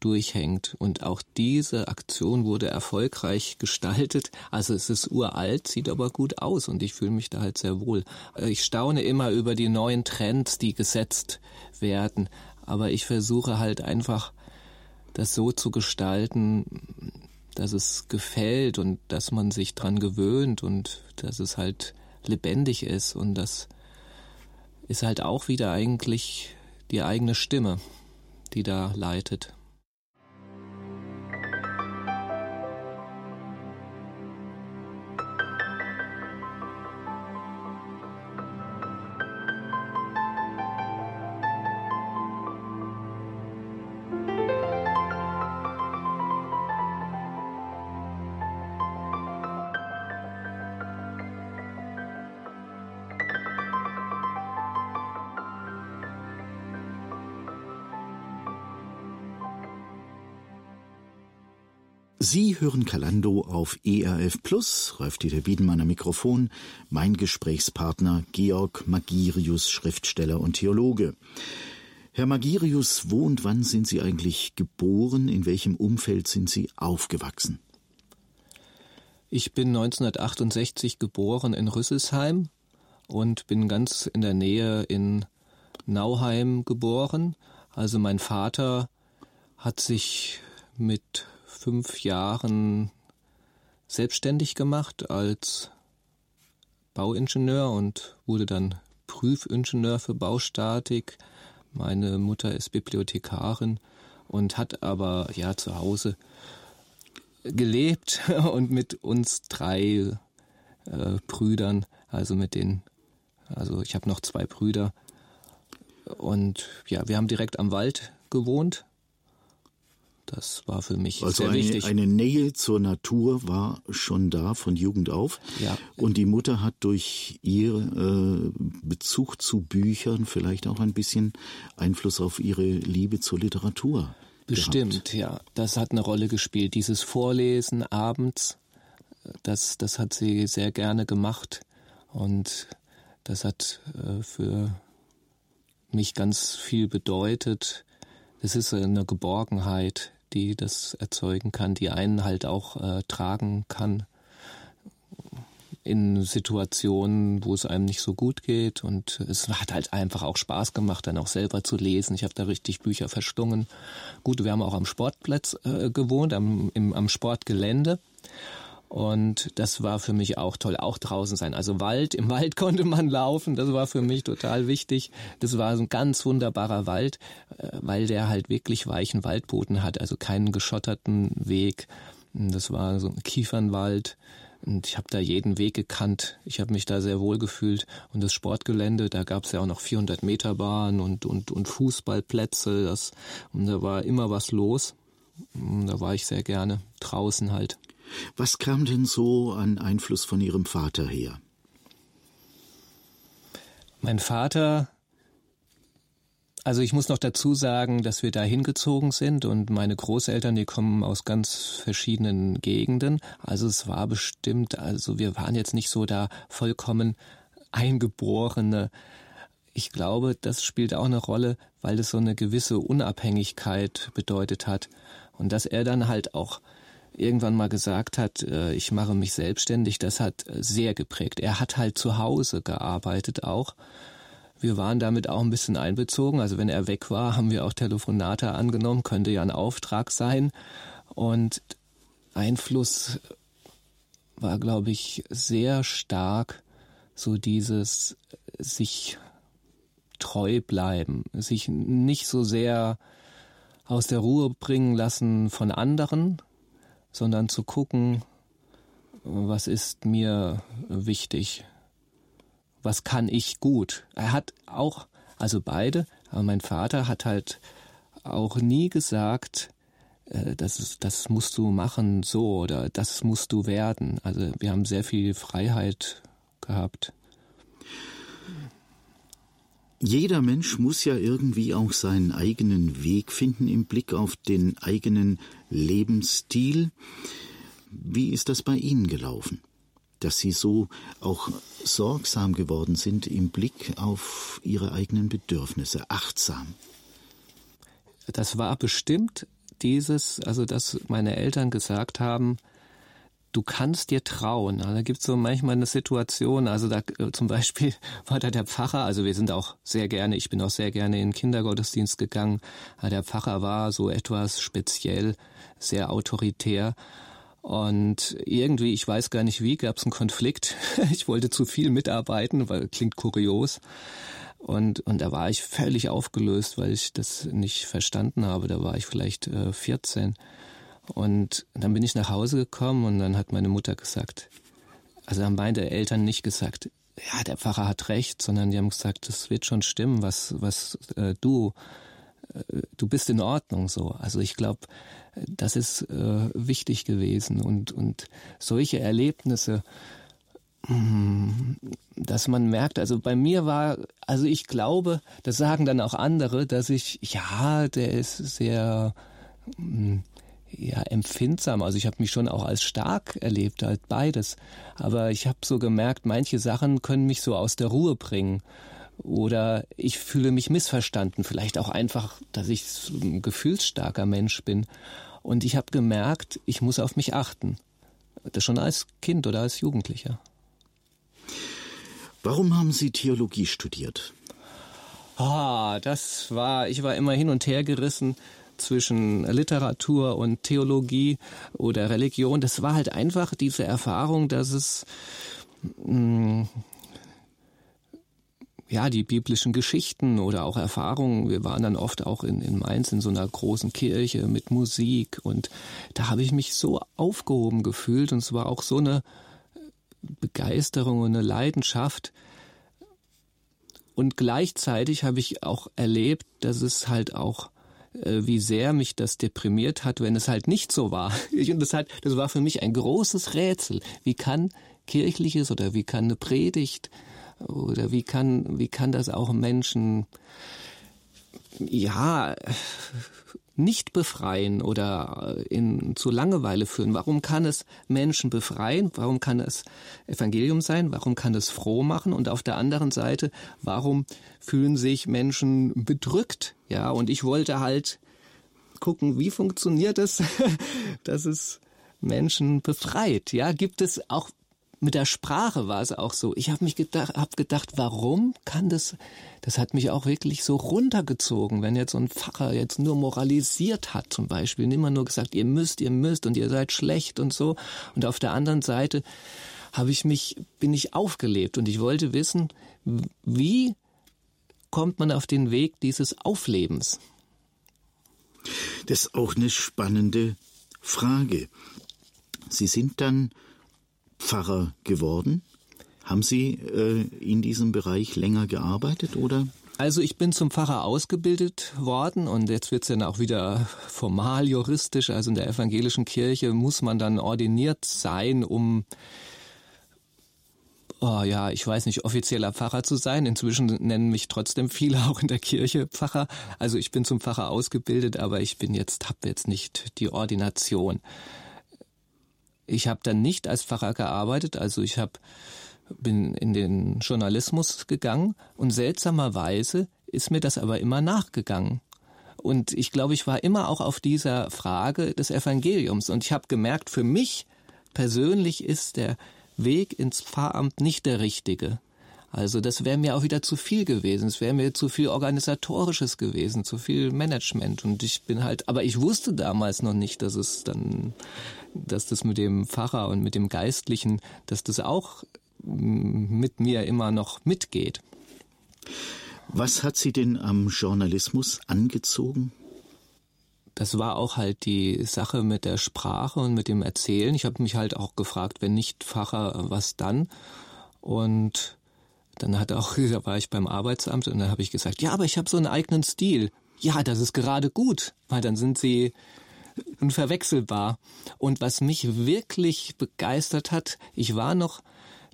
durchhängt. Und auch diese Aktion wurde erfolgreich gestaltet. Also es ist uralt, sieht aber gut aus und ich fühle mich da halt sehr wohl. Ich staune immer über die neuen Trends, die gesetzt werden. Aber ich versuche halt einfach, das so zu gestalten, dass es gefällt und dass man sich dran gewöhnt und dass es halt lebendig ist und das ist halt auch wieder eigentlich die eigene Stimme, die da leitet. Sie hören Kalando auf ERF Plus, Rolf-Dieter Wiedenmann am Mikrofon, mein Gesprächspartner Georg Magirius, Schriftsteller und Theologe. Herr Magirius, wo und wann sind Sie eigentlich geboren? In welchem Umfeld sind Sie aufgewachsen? Ich bin 1968 geboren in Rüsselsheim und bin ganz in der Nähe in Nauheim geboren. Also mein Vater hat sich mit fünf Jahren selbstständig gemacht als Bauingenieur und wurde dann Prüfingenieur für Baustatik. Meine Mutter ist Bibliothekarin und hat aber ja zu Hause gelebt [laughs] und mit uns drei äh, Brüdern, also mit den, also ich habe noch zwei Brüder. Und ja, wir haben direkt am Wald gewohnt das war für mich also sehr eine, wichtig. Eine Nähe zur Natur war schon da von Jugend auf. Ja. Und die Mutter hat durch ihren äh, Bezug zu Büchern vielleicht auch ein bisschen Einfluss auf ihre Liebe zur Literatur. Bestimmt, gehabt. ja. Das hat eine Rolle gespielt. Dieses Vorlesen abends, das, das hat sie sehr gerne gemacht. Und das hat äh, für mich ganz viel bedeutet. Es ist eine Geborgenheit, die das erzeugen kann, die einen halt auch äh, tragen kann in Situationen, wo es einem nicht so gut geht. Und es hat halt einfach auch Spaß gemacht, dann auch selber zu lesen. Ich habe da richtig Bücher verschlungen. Gut, wir haben auch am Sportplatz äh, gewohnt, am, im, am Sportgelände. Und das war für mich auch toll, auch draußen sein. Also Wald, im Wald konnte man laufen, das war für mich total wichtig. Das war so ein ganz wunderbarer Wald, äh, weil der halt wirklich weichen Waldboden hat, also keinen geschotterten Weg. Das war so ein Kiefernwald. Und ich habe da jeden Weg gekannt. Ich habe mich da sehr wohl gefühlt. Und das Sportgelände, da gab es ja auch noch 400 Meter Bahn und, und, und Fußballplätze. Das, und da war immer was los. Da war ich sehr gerne draußen halt. Was kam denn so an Einfluss von Ihrem Vater her? Mein Vater, also ich muss noch dazu sagen, dass wir da hingezogen sind und meine Großeltern, die kommen aus ganz verschiedenen Gegenden. Also es war bestimmt, also wir waren jetzt nicht so da vollkommen eingeborene. Ich glaube, das spielt auch eine Rolle, weil es so eine gewisse Unabhängigkeit bedeutet hat. Und dass er dann halt auch irgendwann mal gesagt hat, äh, ich mache mich selbstständig, das hat äh, sehr geprägt. Er hat halt zu Hause gearbeitet auch. Wir waren damit auch ein bisschen einbezogen. Also wenn er weg war, haben wir auch Telefonate angenommen, könnte ja ein Auftrag sein. Und Einfluss war, glaube ich, sehr stark so dieses sich treu bleiben, sich nicht so sehr aus der Ruhe bringen lassen von anderen, sondern zu gucken, was ist mir wichtig, was kann ich gut. Er hat auch, also beide, aber mein Vater hat halt auch nie gesagt, äh, das, ist, das musst du machen so oder das musst du werden. Also wir haben sehr viel Freiheit gehabt. Jeder Mensch muss ja irgendwie auch seinen eigenen Weg finden im Blick auf den eigenen Lebensstil. Wie ist das bei Ihnen gelaufen? Dass Sie so auch sorgsam geworden sind im Blick auf Ihre eigenen Bedürfnisse, achtsam. Das war bestimmt dieses, also dass meine Eltern gesagt haben, du kannst dir trauen. Da gibt es so manchmal eine Situation, also da äh, zum Beispiel [laughs] war da der Pfarrer, also wir sind auch sehr gerne, ich bin auch sehr gerne in den Kindergottesdienst gegangen. Der Pfarrer war so etwas speziell, sehr autoritär. Und irgendwie, ich weiß gar nicht wie, gab es einen Konflikt. [laughs] Ich wollte zu viel mitarbeiten, weil klingt kurios. Und, und da war ich völlig aufgelöst, weil ich das nicht verstanden habe. Da war ich vielleicht äh, 14. Und dann bin ich nach Hause gekommen und dann hat meine Mutter gesagt, also haben beide Eltern nicht gesagt, ja, der Pfarrer hat recht, sondern die haben gesagt, das wird schon stimmen, was, was äh, du, äh, du bist in Ordnung so. Also ich glaube, das ist äh, wichtig gewesen und, und solche Erlebnisse, mm, dass man merkt, also bei mir war, also ich glaube, das sagen dann auch andere, dass ich, ja, der ist sehr, mm, ja empfindsam. Also ich habe mich schon auch als stark erlebt, halt beides. Aber ich habe so gemerkt, manche Sachen können mich so aus der Ruhe bringen. Oder ich fühle mich missverstanden. Vielleicht auch einfach, dass ich ein gefühlsstarker Mensch bin. Und ich habe gemerkt, ich muss auf mich achten. Das schon als Kind oder als Jugendlicher. Warum haben Sie Theologie studiert? Ah, das war, ich war immer hin und her gerissen zwischen Literatur und Theologie oder Religion. Das war halt einfach diese Erfahrung, dass es mm, ja, die biblischen Geschichten oder auch Erfahrungen. Wir waren dann oft auch in, in Mainz in so einer großen Kirche mit Musik und da habe ich mich so aufgehoben gefühlt und es war auch so eine Begeisterung und eine Leidenschaft. Und gleichzeitig habe ich auch erlebt, dass es halt auch wie sehr mich das deprimiert hat, wenn es halt nicht so war. [laughs] Und das, hat, das war für mich ein großes Rätsel. Wie kann kirchliches oder wie kann eine Predigt oder wie kann, wie kann das auch Menschen, ja, nicht befreien oder in, zu Langeweile führen? Warum kann es Menschen befreien? Warum kann es Evangelium sein? Warum kann es froh machen? Und auf der anderen Seite, warum fühlen sich Menschen bedrückt? Ja, und ich wollte halt gucken, wie funktioniert es, [laughs] dass es Menschen befreit? Ja, gibt es auch mit der Sprache war es auch so. Ich habe mich gedacht, hab gedacht, warum kann das? Das hat mich auch wirklich so runtergezogen, wenn jetzt so ein Pfarrer jetzt nur moralisiert hat, zum Beispiel, und immer nur gesagt, ihr müsst, ihr müsst und ihr seid schlecht und so. Und auf der anderen Seite habe ich mich, bin ich aufgelebt und ich wollte wissen, wie kommt man auf den Weg dieses Auflebens? Das ist auch eine spannende Frage. Sie sind dann Pfarrer geworden. Haben Sie äh, in diesem Bereich länger gearbeitet oder? Also ich bin zum Pfarrer ausgebildet worden und jetzt wird es dann auch wieder formal juristisch. Also in der evangelischen Kirche muss man dann ordiniert sein, um oh ja, ich weiß nicht, offizieller Pfarrer zu sein. Inzwischen nennen mich trotzdem viele auch in der Kirche Pfarrer. Also ich bin zum Pfarrer ausgebildet, aber ich bin jetzt, habe jetzt nicht die Ordination. Ich habe dann nicht als Pfarrer gearbeitet, also ich habe bin in den Journalismus gegangen und seltsamerweise ist mir das aber immer nachgegangen. Und ich glaube, ich war immer auch auf dieser Frage des Evangeliums. Und ich habe gemerkt, für mich persönlich ist der Weg ins Pfarramt nicht der richtige. Also das wäre mir auch wieder zu viel gewesen. Es wäre mir zu viel organisatorisches gewesen, zu viel Management. Und ich bin halt, aber ich wusste damals noch nicht, dass es dann, dass das mit dem Pfarrer und mit dem Geistlichen, dass das auch mit mir immer noch mitgeht. Was hat Sie denn am Journalismus angezogen? Das war auch halt die Sache mit der Sprache und mit dem Erzählen. Ich habe mich halt auch gefragt, wenn nicht Pfarrer, was dann? Und dann hat auch, [laughs] da war ich beim Arbeitsamt und dann habe ich gesagt, ja, aber ich habe so einen eigenen Stil. Ja, das ist gerade gut, weil dann sind sie unverwechselbar. Und was mich wirklich begeistert hat, ich war noch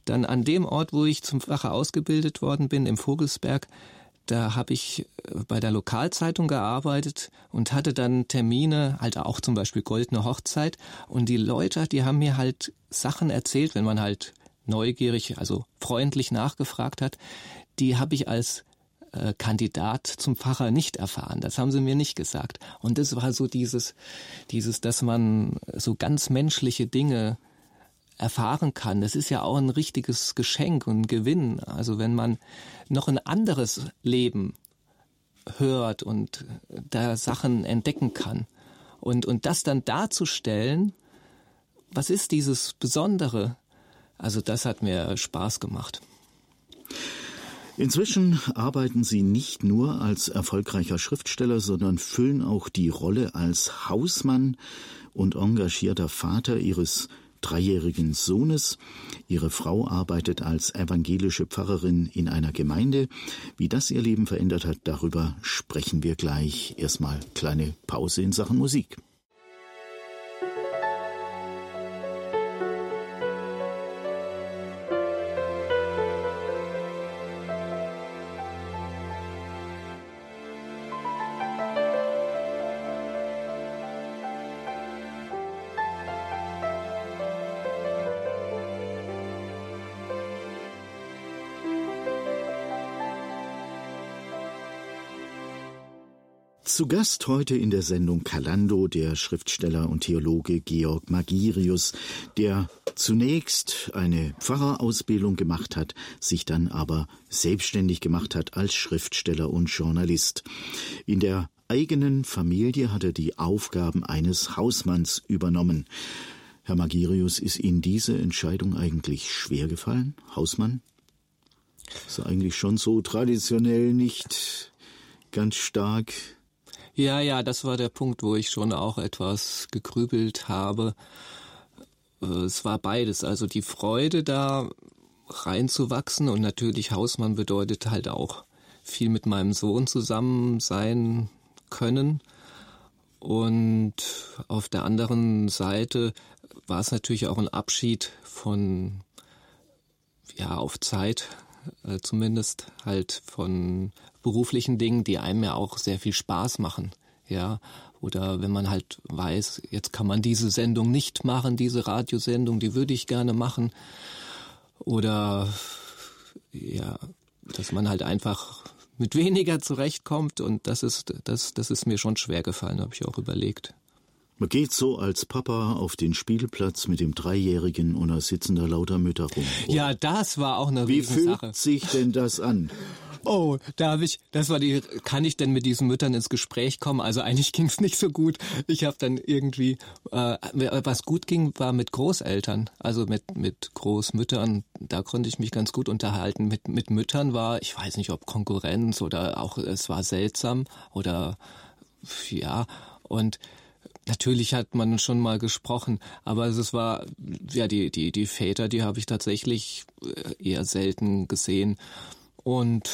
dann an dem Ort, wo ich zum Fache ausgebildet worden bin, im Vogelsberg, da habe ich äh, bei der Lokalzeitung gearbeitet und hatte dann Termine, halt auch zum Beispiel Goldene Hochzeit. Und die Leute, die haben mir halt Sachen erzählt, wenn man halt neugierig, also freundlich nachgefragt hat, die habe ich als äh, Kandidat zum Pfarrer nicht erfahren. Das haben sie mir nicht gesagt. Und das war so dieses, dieses, dass man so ganz menschliche Dinge erfahren kann. Das ist ja auch ein richtiges Geschenk und Gewinn. Also wenn man noch ein anderes Leben hört und da Sachen entdecken kann. Und, und das dann darzustellen, was ist dieses Besondere also das hat mir Spaß gemacht. Inzwischen arbeiten Sie nicht nur als erfolgreicher Schriftsteller, sondern füllen auch die Rolle als Hausmann und engagierter Vater Ihres dreijährigen Sohnes. Ihre Frau arbeitet als evangelische Pfarrerin in einer Gemeinde. Wie das ihr Leben verändert hat, darüber sprechen wir gleich. Erstmal kleine Pause in Sachen Musik. Zu Gast heute in der Sendung Kalando der Schriftsteller und Theologe Georg Magirius, der zunächst eine Pfarrerausbildung gemacht hat, sich dann aber selbstständig gemacht hat als Schriftsteller und Journalist. In der eigenen Familie hat er die Aufgaben eines Hausmanns übernommen. Herr Magirius, ist Ihnen diese Entscheidung eigentlich schwer gefallen, Hausmann? Ist eigentlich schon so traditionell nicht ganz stark. Ja, ja, das war der Punkt, wo ich schon auch etwas gegrübelt habe. Äh, es war beides, also die Freude da reinzuwachsen und natürlich Hausmann bedeutet halt auch viel mit meinem Sohn zusammen sein können. Und auf der anderen Seite war es natürlich auch ein Abschied von, ja, auf Zeit, äh, zumindest halt von beruflichen Dingen, die einem ja auch sehr viel Spaß machen. Ja, oder wenn man halt weiß, jetzt kann man diese Sendung nicht machen, diese Radiosendung, die würde ich gerne machen. Oder ja, dass man halt einfach mit weniger zurechtkommt und das ist das das ist mir schon schwer gefallen, habe ich auch überlegt. Man geht so als Papa auf den Spielplatz mit dem Dreijährigen und da sitzen da lauter Mütter rum. Ja, das war auch eine Wie Riesensache. fühlt sich denn das an? Oh, da habe ich, das war die, kann ich denn mit diesen Müttern ins Gespräch kommen? Also eigentlich ging es nicht so gut. Ich habe dann irgendwie, äh, was gut ging, war mit Großeltern, also mit mit Großmüttern. Da konnte ich mich ganz gut unterhalten. Mit mit Müttern war, ich weiß nicht, ob Konkurrenz oder auch es war seltsam oder ja und Natürlich hat man schon mal gesprochen, aber es war ja die die die Väter, die habe ich tatsächlich äh, eher selten gesehen. Und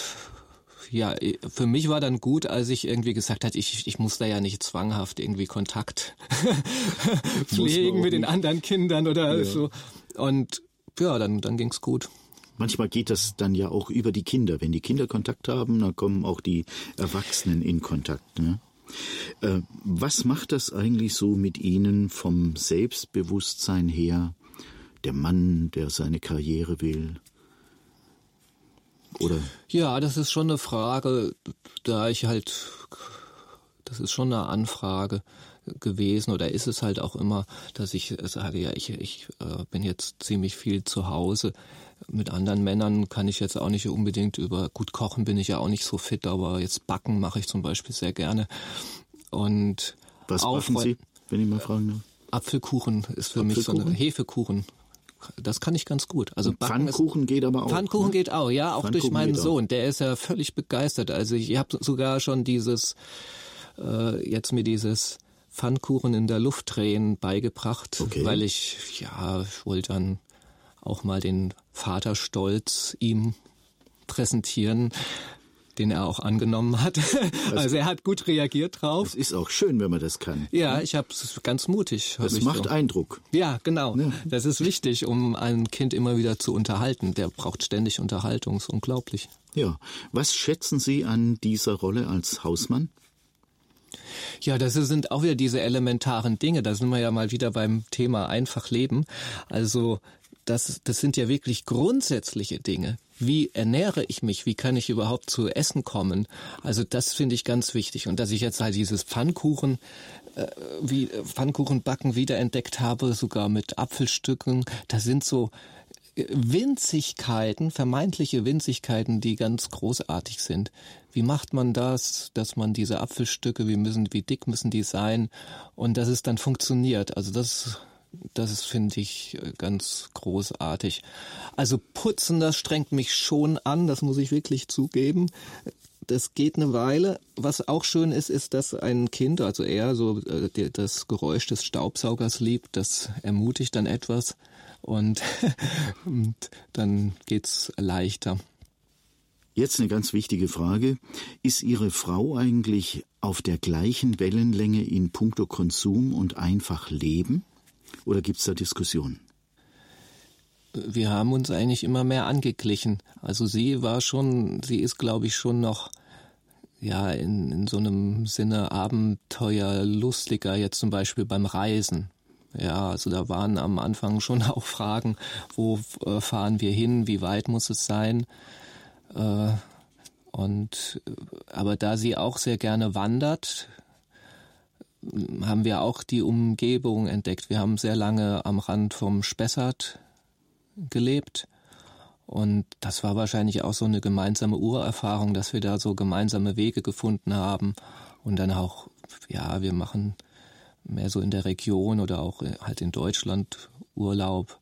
ja, für mich war dann gut, als ich irgendwie gesagt hat, ich, ich muss da ja nicht zwanghaft irgendwie Kontakt [laughs] pflegen mit den anderen Kindern oder ja. so. Und ja, dann, dann ging's gut. Manchmal geht das dann ja auch über die Kinder. Wenn die Kinder Kontakt haben, dann kommen auch die Erwachsenen in Kontakt. Ne? Äh, was macht das eigentlich so mit Ihnen vom Selbstbewusstsein her? Der Mann, der seine Karriere will, oder? Ja, das ist schon eine Frage, da ich halt, das ist schon eine Anfrage gewesen oder ist es halt auch immer, dass ich sage, ja, ich, ich äh, bin jetzt ziemlich viel zu Hause. Mit anderen Männern kann ich jetzt auch nicht unbedingt über gut kochen bin ich ja auch nicht so fit, aber jetzt backen mache ich zum Beispiel sehr gerne. Und was backen Sie, wenn ich mal fragen darf? Apfelkuchen ist für Apfelkuchen? mich so eine Hefekuchen. Das kann ich ganz gut. Also Pfannkuchen geht aber auch. Pfannkuchen ne? geht auch, ja, auch durch meinen Sohn. Der ist ja völlig begeistert. Also ich habe sogar schon dieses, äh, jetzt mir dieses Pfannkuchen in der Luft drehen beigebracht, okay. weil ich, ja, ich wollte dann auch mal den Vaterstolz ihm präsentieren den er auch angenommen hat. [laughs] also er hat gut reagiert drauf. Es ist auch schön, wenn man das kann. Ja, ich habe es ganz mutig. Das macht so. Eindruck. Ja, genau. Ja. Das ist wichtig, um ein Kind immer wieder zu unterhalten. Der braucht ständig Unterhaltung, ist unglaublich. Ja, was schätzen Sie an dieser Rolle als Hausmann? Ja, das sind auch wieder diese elementaren Dinge. Da sind wir ja mal wieder beim Thema einfach leben. Also das, das sind ja wirklich grundsätzliche Dinge. Wie ernähre ich mich? Wie kann ich überhaupt zu Essen kommen? Also das finde ich ganz wichtig. Und dass ich jetzt halt dieses Pfannkuchen, äh, wie Pfannkuchenbacken wiederentdeckt habe, sogar mit Apfelstücken, das sind so äh, Winzigkeiten, vermeintliche Winzigkeiten, die ganz großartig sind. Wie macht man das, dass man diese Apfelstücke, wie müssen, wie dick müssen die sein und dass es dann funktioniert? Also das das finde ich äh, ganz großartig. Also putzen, das strengt mich schon an, das muss ich wirklich zugeben. Das geht eine Weile. Was auch schön ist, ist, dass ein Kind, also er, so äh, das Geräusch des Staubsaugers liebt, das ermutigt dann etwas und, [laughs] und dann geht's leichter. Jetzt eine ganz wichtige Frage. Ist Ihre Frau eigentlich auf der gleichen Wellenlänge in puncto Konsum und einfach Leben? Oder gibt es da Diskussionen? Wir haben uns eigentlich immer mehr angeglichen. Also sie war schon, sie ist glaube ich schon noch ja in, in so einem Sinne abenteuerlustiger, jetzt zum Beispiel beim Reisen. Ja, also da waren am Anfang schon [laughs] auch Fragen, wo äh, fahren wir hin, wie weit muss es sein? Äh, und aber da sie auch sehr gerne wandert, haben wir auch die Umgebung entdeckt. Wir haben sehr lange am Rand vom Spessart gelebt. Und das war wahrscheinlich auch so eine gemeinsame Urerfahrung, dass wir da so gemeinsame Wege gefunden haben. Und dann auch, ja, wir machen mehr so in der Region oder auch halt in Deutschland Urlaub.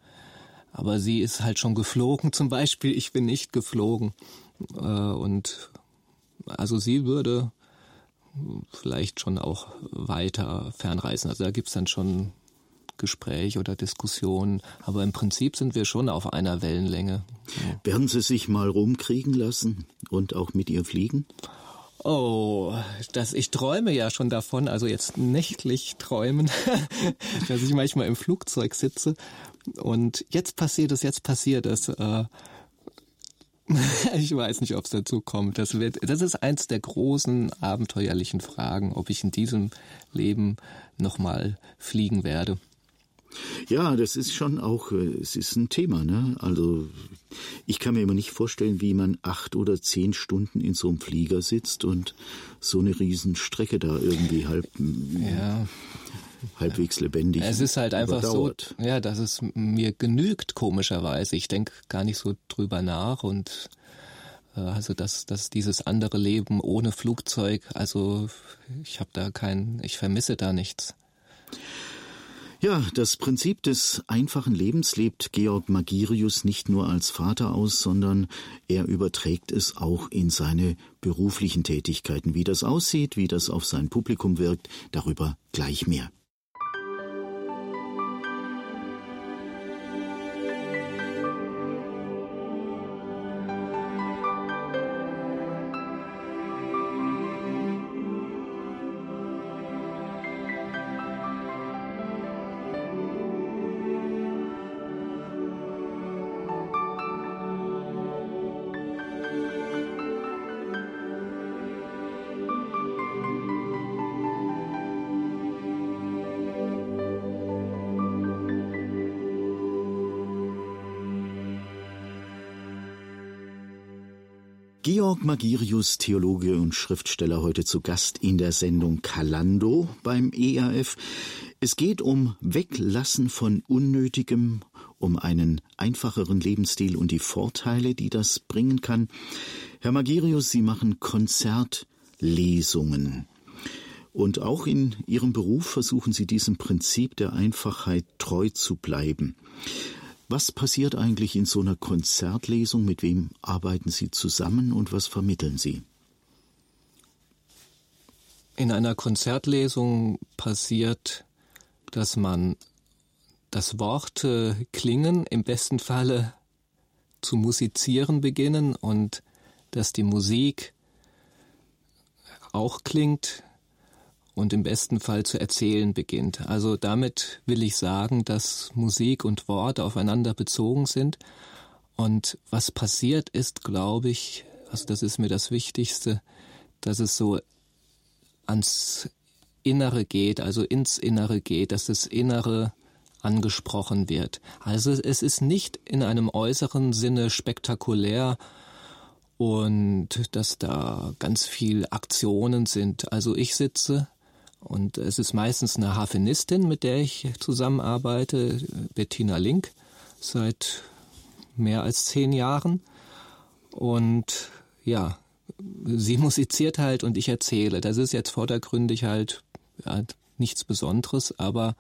Aber sie ist halt schon geflogen [laughs] zum Beispiel. Ich bin nicht geflogen. Äh, und also sie würde vielleicht schon auch weiter fernreisen. Also da gibt's dann schon Gespräch oder Diskussion. Aber im Prinzip sind wir schon auf einer Wellenlänge. Werden Sie sich mal rumkriegen lassen und auch mit ihr fliegen? Oh, das, ich träume ja schon davon, also jetzt nächtlich träumen, [laughs] dass ich manchmal im Flugzeug sitze und jetzt passiert es, jetzt passiert es. Äh, [laughs] ich weiß nicht, ob es dazu kommt. Das, wird, das ist eins der großen abenteuerlichen Fragen, ob ich in diesem Leben nochmal fliegen werde. Ja, das ist schon auch, äh, es ist ein Thema, ne? Also ich kann mir immer nicht vorstellen, wie man acht oder zehn Stunden in so einem Flieger sitzt und so eine Riesenstrecke da irgendwie halb ja. Halbwegs lebendig. Es ist halt einfach überdauert. so, ja, dass es mir genügt, komischerweise. Ich denke gar nicht so drüber nach und äh, also dass, dass dieses andere Leben ohne Flugzeug, also ich habe da kein, ich vermisse da nichts. Ja, das Prinzip des einfachen Lebens lebt Georg Magirius nicht nur als Vater aus, sondern er überträgt es auch in seine beruflichen Tätigkeiten. Wie das aussieht, wie das auf sein Publikum wirkt, darüber gleich mehr. Georg Magirius, Theologe und Schriftsteller, heute zu Gast in der Sendung Kalando beim ERF. Es geht um Weglassen von Unnötigem, um einen einfacheren Lebensstil und die Vorteile, die das bringen kann. Herr Magirius, Sie machen Konzertlesungen. Und auch in Ihrem Beruf versuchen Sie diesem Prinzip der Einfachheit treu zu bleiben. Was passiert eigentlich in so einer Konzertlesung? Mit wem arbeiten Sie zusammen und was vermitteln Sie? In einer Konzertlesung passiert, dass man das Worte klingen, im besten Falle zu musizieren beginnen und dass die Musik auch klingt, und im besten Fall zu erzählen beginnt. Also damit will ich sagen, dass Musik und Wort aufeinander bezogen sind. Und was passiert ist, glaube ich, also das ist mir das Wichtigste, dass es so ans Innere geht, also ins Innere geht, dass das Innere angesprochen wird. Also es ist nicht in einem äußeren Sinne spektakulär und dass da ganz viel Aktionen sind. Also ich sitze und es ist meistens eine Harfenistin, mit der ich zusammenarbeite, Bettina Link, seit mehr als zehn Jahren. Und ja, sie [laughs] musiziert halt und ich erzähle. Das ist jetzt vordergründig halt ja, nichts Besonderes, aber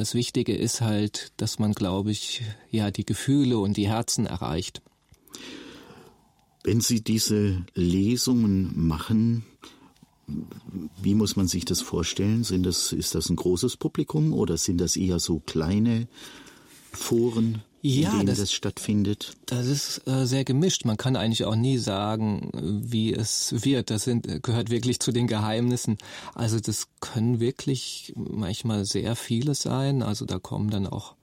das Wichtige ist halt, dass man, glaube ich, ja, die Gefühle und die Herzen erreicht. Wenn Sie diese Lesungen machen, wie muss man sich das vorstellen? Sind das, ist das ein großes Publikum oder sind das eher so kleine Foren, ja, in denen das, das stattfindet? Das ist äh, sehr gemischt. Man kann eigentlich auch nie sagen, wie es wird. Das sind, gehört wirklich zu den Geheimnissen. Also das können wirklich manchmal sehr viele sein. Also da kommen dann auch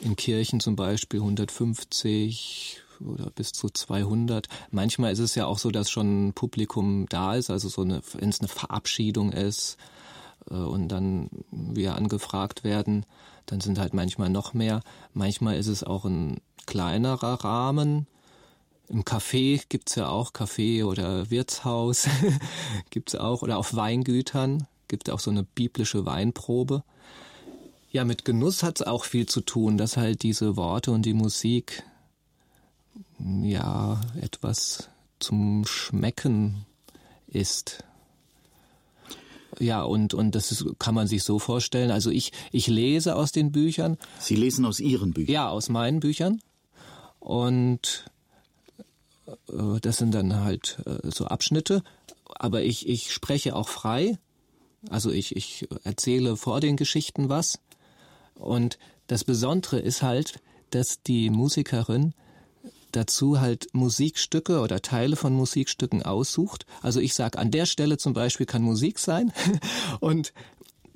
in Kirchen zum Beispiel 150, oder bis zu 200. Manchmal ist es ja auch so, dass schon ein Publikum da ist, also so eine, wenn es eine Verabschiedung ist äh, und dann wir angefragt werden, dann sind halt manchmal noch mehr. Manchmal ist es auch ein kleinerer Rahmen. Im Café gibt's ja auch Café oder Wirtshaus [laughs] gibt's auch oder auf Weingütern gibt auch so eine biblische Weinprobe. Ja, mit Genuss hat's auch viel zu tun, dass halt diese Worte und die Musik ja, etwas zum Schmecken ist. ja, und, und das ist, kann man sich so vorstellen. Also ich, ich lese aus den Büchern. Sie lesen aus Ihren Büchern? Ja, aus meinen Büchern. Und äh, das sind dann halt äh, so Abschnitte. Aber ich, ich spreche auch frei. Also ich, ich erzähle vor den Geschichten was. Und das Besondere ist halt, dass die Musikerin dazu halt Musikstücke oder Teile von Musikstücken aussucht. Also ich sage, an der Stelle zum Beispiel kann Musik sein [laughs] und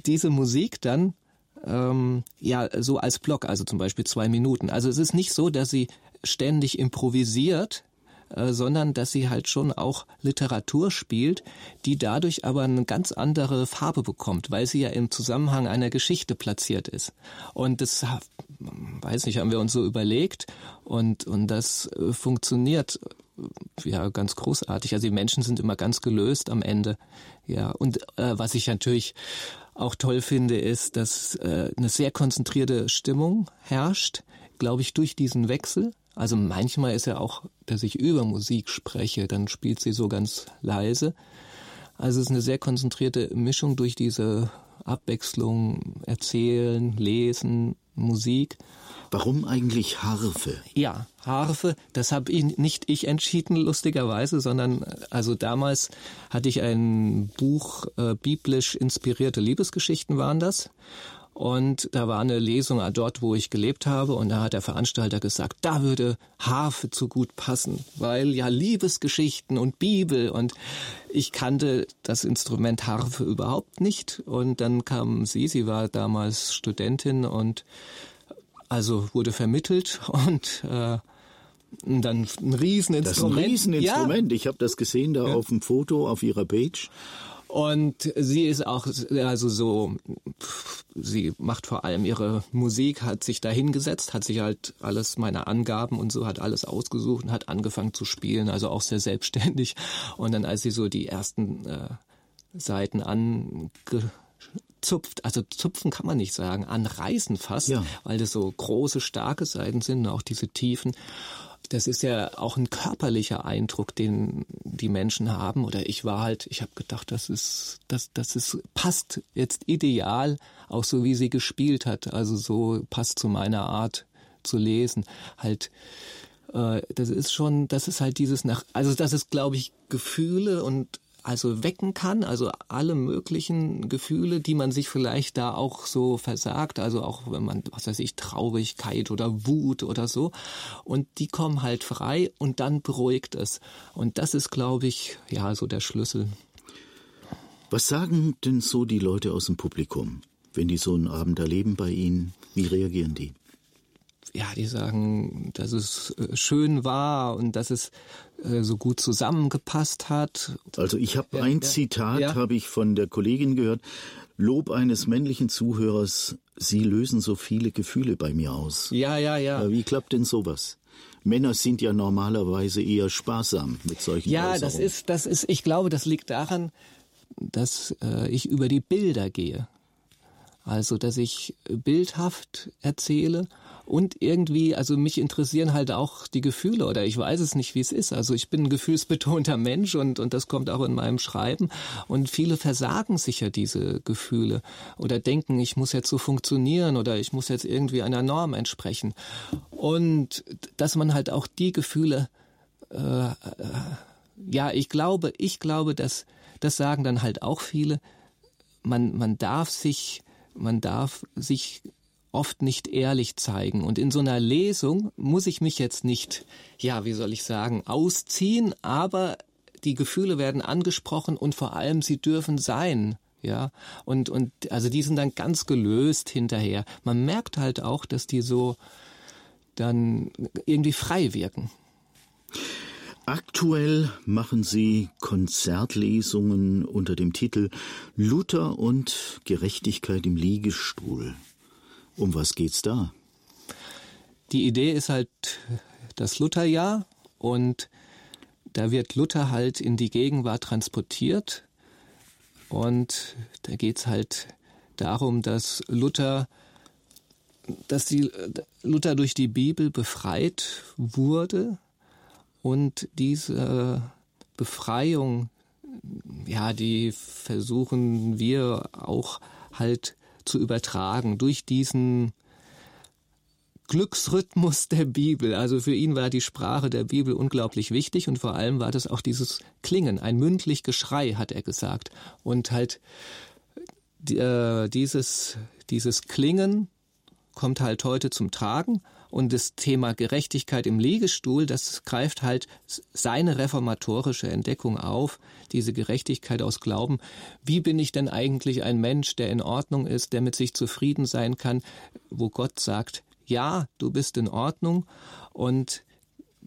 diese Musik dann ähm, ja so als Block, also zum Beispiel zwei Minuten. Also es ist nicht so, dass sie ständig improvisiert, äh, sondern dass sie halt schon auch Literatur spielt, die dadurch aber eine ganz andere Farbe bekommt, weil sie ja im Zusammenhang einer Geschichte platziert ist. Und das, weiß nicht, haben wir uns so überlegt und, und das äh, funktioniert äh, ja ganz großartig. Also die Menschen sind immer ganz gelöst am Ende. Ja, und äh, was ich natürlich auch toll finde, ist, dass äh, eine sehr konzentrierte Stimmung herrscht, glaube ich, durch diesen Wechsel. Also manchmal ist ja auch, dass ich über Musik spreche, dann spielt sie so ganz leise. Also es ist eine sehr konzentrierte Mischung durch diese Abwechslung, Erzählen, Lesen, Musik. Warum eigentlich Harfe? Ja, Harfe, das habe ich, nicht ich entschieden, lustigerweise, sondern also damals hatte ich ein Buch, äh, biblisch inspirierte Liebesgeschichten waren das. Und da war eine Lesung dort, wo ich gelebt habe. Und da hat der Veranstalter gesagt, da würde Harfe zu gut passen, weil ja Liebesgeschichten und Bibel und ich kannte das Instrument Harfe überhaupt nicht. Und dann kam sie, sie war damals Studentin und also wurde vermittelt [laughs] und äh, dann ein Rieseninstrument. Das ist ein Rieseninstrument. Ja. Ich habe das gesehen da ja. auf dem Foto auf ihrer Page. Und sie ist auch also so, sie macht vor allem ihre Musik, hat sich da hingesetzt, hat sich halt alles meine Angaben und so hat alles ausgesucht und hat angefangen zu spielen, also auch sehr selbstständig. Und dann als sie so die ersten äh, Seiten angezupft, also zupfen kann man nicht sagen, anreißen fast, ja. weil das so große, starke Seiten sind, auch diese Tiefen das ist ja auch ein körperlicher Eindruck, den die Menschen haben. Oder ich war halt, ich habe gedacht, das ist, das, das ist, passt jetzt ideal, auch so wie sie gespielt hat. Also so passt zu meiner Art zu lesen. Halt, äh, das ist schon, das ist halt dieses nach, also das ist, glaube ich, Gefühle und also wecken kann, also alle möglichen Gefühle, die man sich vielleicht da auch so versagt, also auch wenn man, was weiß ich, Traurigkeit oder Wut oder so, und die kommen halt frei und dann beruhigt es. Und das ist, glaube ich, ja, so der Schlüssel. Was sagen denn so die Leute aus dem Publikum, wenn die so einen Abend erleben bei Ihnen? Wie reagieren die? ja, die sagen, dass es äh, schön war und dass es so gut zusammengepasst hat. Also ich habe ja, ein Zitat, ja. habe ich von der Kollegin gehört. Lob eines männlichen Zuhörers, Sie lösen so viele Gefühle bei mir aus. Ja, ja, ja. Wie klappt denn sowas? Männer sind ja normalerweise eher sparsam mit solchen Ja, das ist, das ist, ich glaube, das liegt daran, dass äh, ich über die Bilder gehe. Also, dass ich bildhaft erzähle und irgendwie, also mich interessieren halt auch die Gefühle oder ich weiß es nicht, wie es ist. Also ich bin ein gefühlsbetonter Mensch und, und das kommt auch in meinem Schreiben. Und viele versagen sicher diese Gefühle oder denken, ich muss jetzt so funktionieren oder ich muss jetzt irgendwie einer Norm entsprechen. Und dass man halt auch die Gefühle, äh, äh, ja, ich glaube, ich glaube, dass das sagen dann halt auch viele. Man, man darf sich, man darf sich oft nicht ehrlich zeigen. Und in so einer Lesung muss ich mich jetzt nicht, ja, wie soll ich sagen, ausziehen, aber die Gefühle werden angesprochen und vor allem sie dürfen sein. Ja, und, und, also die sind dann ganz gelöst hinterher. Man merkt halt auch, dass die so dann irgendwie frei wirken. Aktuell machen Sie Konzertlesungen unter dem Titel Luther und Gerechtigkeit im Liegestuhl. Um was geht's da? Die Idee ist halt das Lutherjahr und da wird Luther halt in die Gegenwart transportiert und da geht's halt darum, dass Luther dass die, Luther durch die Bibel befreit wurde und diese Befreiung ja, die versuchen wir auch halt zu übertragen durch diesen Glücksrhythmus der Bibel. Also für ihn war die Sprache der Bibel unglaublich wichtig und vor allem war das auch dieses Klingen, ein mündlich Geschrei, hat er gesagt. Und halt äh, dieses, dieses Klingen kommt halt heute zum Tragen und das Thema Gerechtigkeit im Liegestuhl, das greift halt seine reformatorische Entdeckung auf, diese Gerechtigkeit aus Glauben. Wie bin ich denn eigentlich ein Mensch, der in Ordnung ist, der mit sich zufrieden sein kann, wo Gott sagt, ja, du bist in Ordnung. Und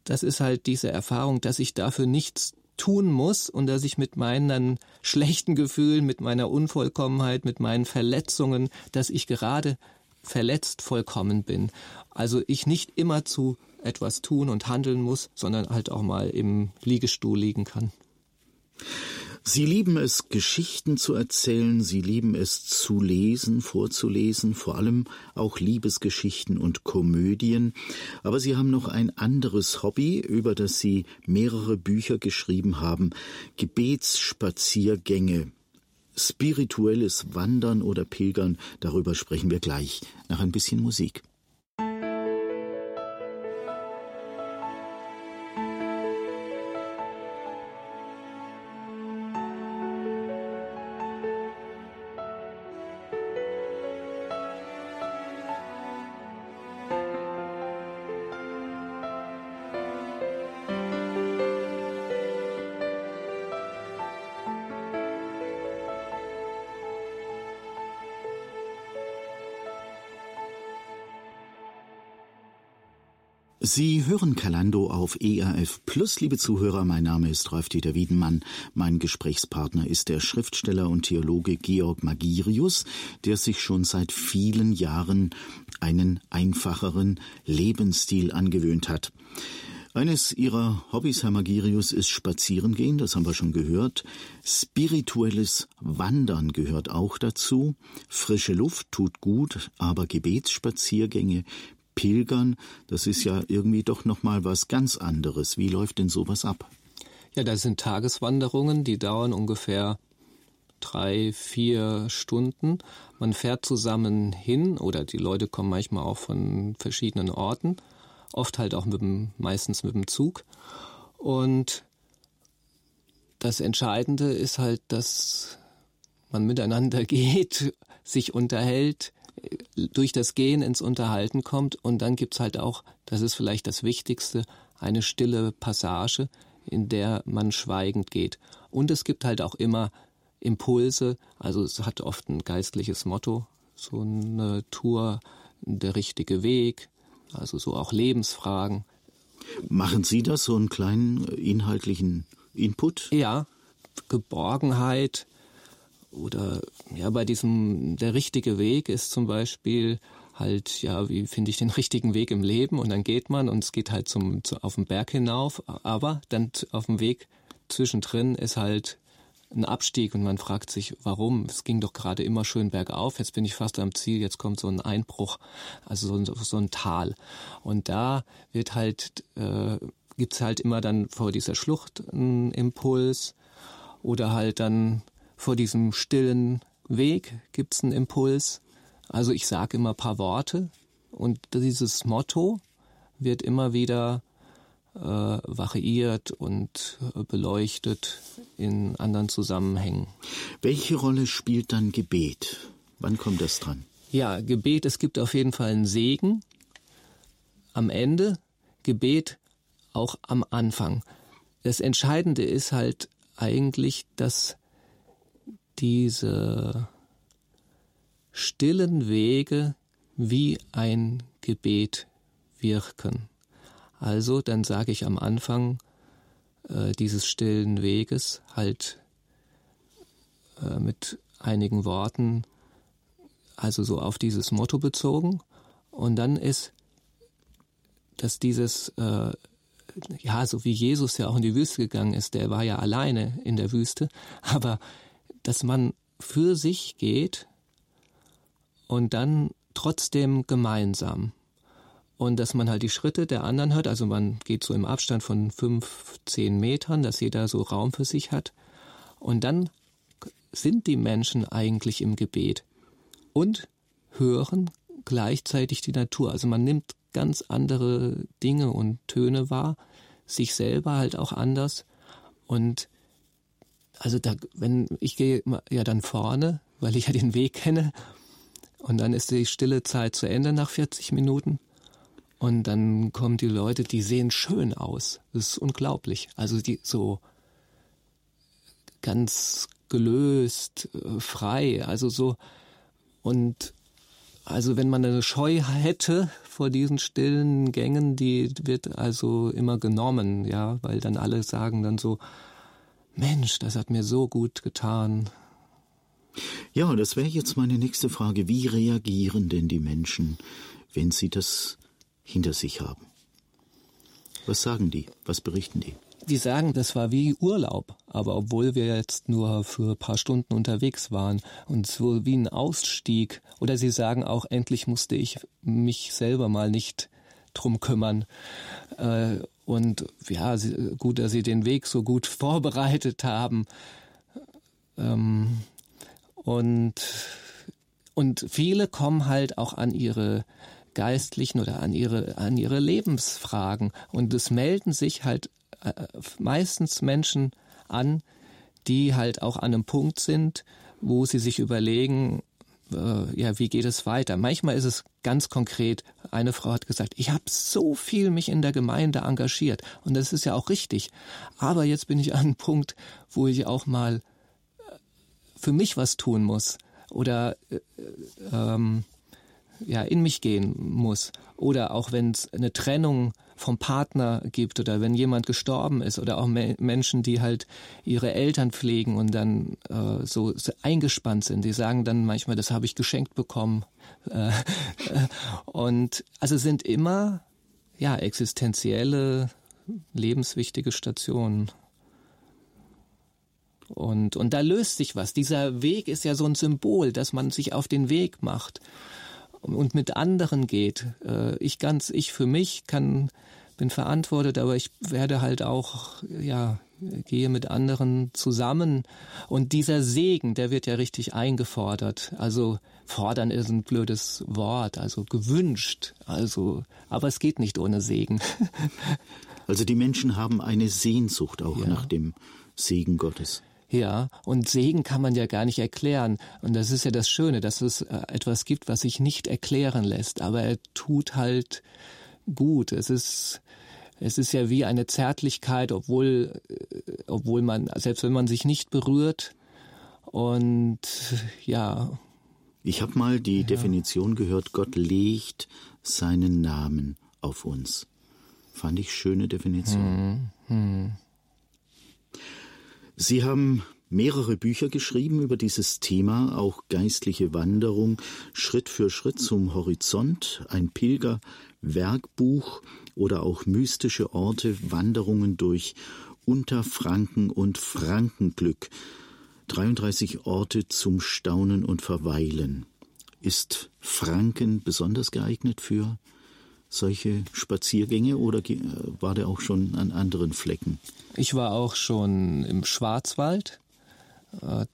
das ist halt diese Erfahrung, dass ich dafür nichts tun muss und dass ich mit meinen schlechten Gefühlen, mit meiner Unvollkommenheit, mit meinen Verletzungen, dass ich gerade verletzt vollkommen bin. Also ich nicht immer zu etwas tun und handeln muss, sondern halt auch mal im Liegestuhl liegen kann. Sie lieben es, Geschichten zu erzählen, Sie lieben es zu lesen, vorzulesen, vor allem auch Liebesgeschichten und Komödien. Aber Sie haben noch ein anderes Hobby, über das Sie mehrere Bücher geschrieben haben, Gebetsspaziergänge. Spirituelles Wandern oder Pilgern, darüber sprechen wir gleich nach ein bisschen Musik. Sie hören Kalando auf ERF Plus, liebe Zuhörer. Mein Name ist Rolf-Dieter Wiedenmann. Mein Gesprächspartner ist der Schriftsteller und Theologe Georg Magirius, der sich schon seit vielen Jahren einen einfacheren Lebensstil angewöhnt hat. Eines ihrer Hobbys, Herr Magirius, ist Spazierengehen, das haben wir schon gehört. Spirituelles Wandern gehört auch dazu. Frische Luft tut gut, aber Gebetsspaziergänge Pilgern, das ist ja irgendwie doch noch mal was ganz anderes. Wie läuft denn sowas ab? Ja, das sind Tageswanderungen, die dauern ungefähr drei, vier Stunden. Man fährt zusammen hin oder die Leute kommen manchmal auch von verschiedenen Orten, oft halt auch mit dem, meistens mit dem Zug. Und das Entscheidende ist halt, dass man miteinander [laughs] geht, sich unterhält, durch das Gehen ins Unterhalten kommt und dann gibt's halt auch, das ist vielleicht das Wichtigste, eine stille Passage, in der man schweigend geht. Und es gibt halt auch immer Impulse, also es hat oft ein geistliches Motto, so eine Tour, der richtige Weg, also so auch Lebensfragen. Machen Sie das, so einen kleinen inhaltlichen Input? Ja, Geborgenheit, oder ja, bei diesem, der richtige Weg ist zum Beispiel halt, ja, wie finde ich den [laughs] richtigen Weg im Leben? Und dann geht man und es geht halt zum, zu, auf den Berg hinauf, aber dann auf dem Weg zwischendrin ist halt ein Abstieg und man fragt sich, warum? Es ging doch gerade immer schön bergauf, jetzt bin ich fast am Ziel, jetzt kommt so ein Einbruch, also so ein, so ein Tal. Und da wird halt, äh, gibt's halt immer dann vor dieser Schlucht einen Impuls oder halt dann vor diesem stillen Weg gibt's einen Impuls. Also ich sage immer paar Worte und dieses Motto wird immer wieder äh, variiert und äh, beleuchtet in anderen Zusammenhängen. Welche Rolle spielt dann Gebet? Wann kommt das dran? Ja, Gebet, es gibt auf jeden Fall einen Segen am Ende, Gebet auch am Anfang. Das Entscheidende ist halt eigentlich, dass diese stillen Wege wie ein Gebet wirken. Also dann sage ich am Anfang äh, dieses stillen Weges halt äh, mit einigen Worten, also so auf dieses Motto bezogen. Und dann ist, dass dieses, äh, ja, so wie Jesus ja auch in die Wüste gegangen ist, der war ja alleine in der Wüste, [laughs] aber dass man für sich geht und dann trotzdem gemeinsam. Und dass man halt die Schritte der anderen hört, also man geht so im Abstand von fünf, zehn Metern, dass jeder so Raum für sich hat. Und dann sind die Menschen eigentlich im Gebet und hören gleichzeitig die Natur. Also man nimmt ganz andere Dinge und Töne wahr, sich selber halt auch anders. Und also da, wenn ich gehe ja dann vorne, weil ich ja den Weg kenne, und dann ist die stille Zeit zu Ende nach 40 Minuten. Und dann kommen die Leute, die sehen schön aus. Das ist unglaublich. Also die so ganz gelöst, äh, frei, also so und also wenn man eine Scheu hätte vor diesen stillen Gängen, die wird also immer genommen, ja, weil dann alle sagen dann so, Mensch, das hat mir so gut getan. Ja, das wäre jetzt meine nächste Frage. Wie reagieren denn die Menschen, wenn sie das hinter sich haben? Was sagen die? Was berichten die? die sagen, das war wie Urlaub, aber obwohl wir jetzt nur für ein paar Stunden unterwegs waren und so wie ein Ausstieg. Oder sie sagen auch, endlich musste ich mich selber mal nicht drum kümmern. Äh, und ja, gut, dass sie den Weg so gut [laughs] vorbereitet haben. Ähm, und, und viele kommen halt auch an ihre geistlichen oder an ihre, an ihre Lebensfragen. Und es melden sich halt äh, meistens Menschen an, die halt auch an einem Punkt sind, wo sie sich überlegen, äh, ja, wie geht es weiter? Manchmal ist es ganz konkret. Eine Frau hat gesagt, ich habe so viel mich in der Gemeinde engagiert und das ist ja auch richtig. Aber jetzt bin ich an einem Punkt, wo ich auch mal äh, für mich was tun muss oder äh, ähm, ja in mich gehen muss oder auch wenn es eine Trennung vom Partner gibt oder wenn jemand gestorben ist oder auch Me Menschen, die halt ihre Eltern pflegen und dann äh, so, so, eingespannt sind. Die sagen dann manchmal, das habe ich geschenkt bekommen. Äh, und also sind immer ja existenzielle, lebenswichtige Stationen. Und, und da löst sich was. Dieser Weg ist ja so ein Symbol, dass man sich auf den Weg macht und mit anderen geht. Äh, ich ganz, ich für mich kann, bin verantwortet, aber ich werde halt auch, ja, gehe mit anderen zusammen. Und dieser Segen, der wird ja richtig eingefordert. Also fordern ist ein blödes Wort, also gewünscht. Also, aber es geht nicht ohne Segen. [laughs] Also die Menschen haben eine Sehnsucht auch ja. nach dem Segen Gottes. Ja, und Segen kann man ja gar nicht erklären. Und das ist ja das Schöne, dass es äh, etwas gibt, was sich nicht erklären lässt, aber er tut halt gut. Es ist, es ist ja wie eine Zärtlichkeit, obwohl, äh, obwohl man, selbst wenn man sich nicht berührt und ja. Ich habe mal die ja. Definition gehört, Gott legt seinen Namen auf uns. Fand ich schöne Definition. Hm, hm. Sie haben mehrere Bücher geschrieben über dieses Thema, auch geistliche Wanderung, Schritt für Schritt zum Horizont, ein Pilgerwerkbuch oder auch mystische Orte, Wanderungen durch Unterfranken und Frankenglück. 33 Orte zum Staunen und Verweilen. Ist Franken besonders geeignet für solche Spaziergänge oder war der auch schon an anderen Flecken? Ich war auch schon im Schwarzwald. Äh,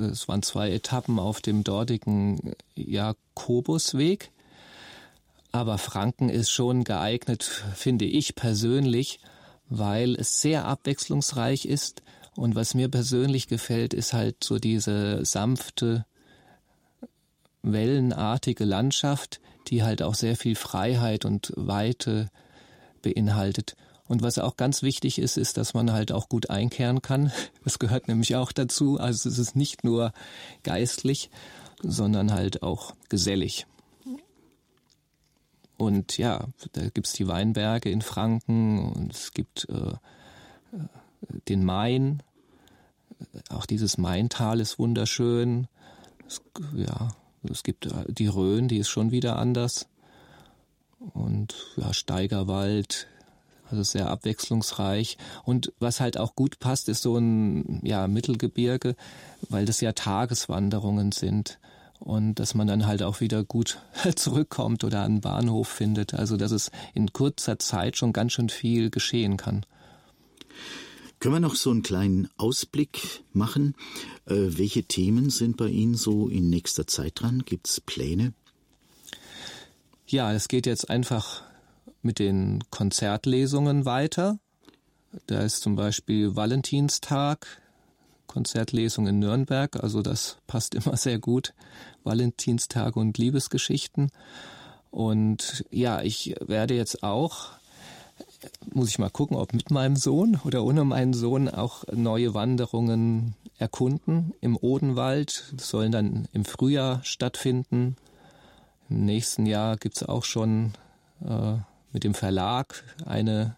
es waren zwei Etappen auf dem dortigen Jakobusweg. Aber Franken ist schon geeignet, finde ich persönlich, weil es sehr abwechslungsreich ist. Und was mir persönlich gefällt, ist halt so diese sanfte, wellenartige Landschaft, die halt auch sehr viel Freiheit und Weite beinhaltet. Und was auch ganz wichtig ist, ist, dass man halt auch gut einkehren kann. [laughs] Das gehört nämlich auch dazu. Also es ist nicht nur geistlich, sondern halt auch gesellig. Und ja, da gibt's die Weinberge in Franken und es gibt äh, den Main. Auch dieses Maintal ist wunderschön. Es, ja, es gibt äh, die Rhön, die ist schon wieder anders. Und ja, Steigerwald, also sehr abwechslungsreich. Und was halt auch gut passt, ist so ein ja, Mittelgebirge, weil das ja Tageswanderungen sind. Und dass man dann halt auch wieder gut [laughs] zurückkommt oder einen Bahnhof findet. Also dass es in kurzer Zeit schon ganz schön viel geschehen kann. Können wir noch so einen kleinen Ausblick machen? Äh, welche Themen sind bei Ihnen so in nächster Zeit dran? Gibt es Pläne? Ja, es geht jetzt einfach mit den Konzertlesungen weiter. Da ist zum Beispiel Valentinstag, Konzertlesung in Nürnberg, also das passt immer sehr gut. Valentinstag und Liebesgeschichten. Und ja, ich werde jetzt auch, muss ich mal gucken, ob mit meinem Sohn oder ohne meinen Sohn auch neue Wanderungen erkunden im Odenwald. Das sollen dann im Frühjahr stattfinden. Im nächsten Jahr gibt es auch schon äh, mit dem Verlag eine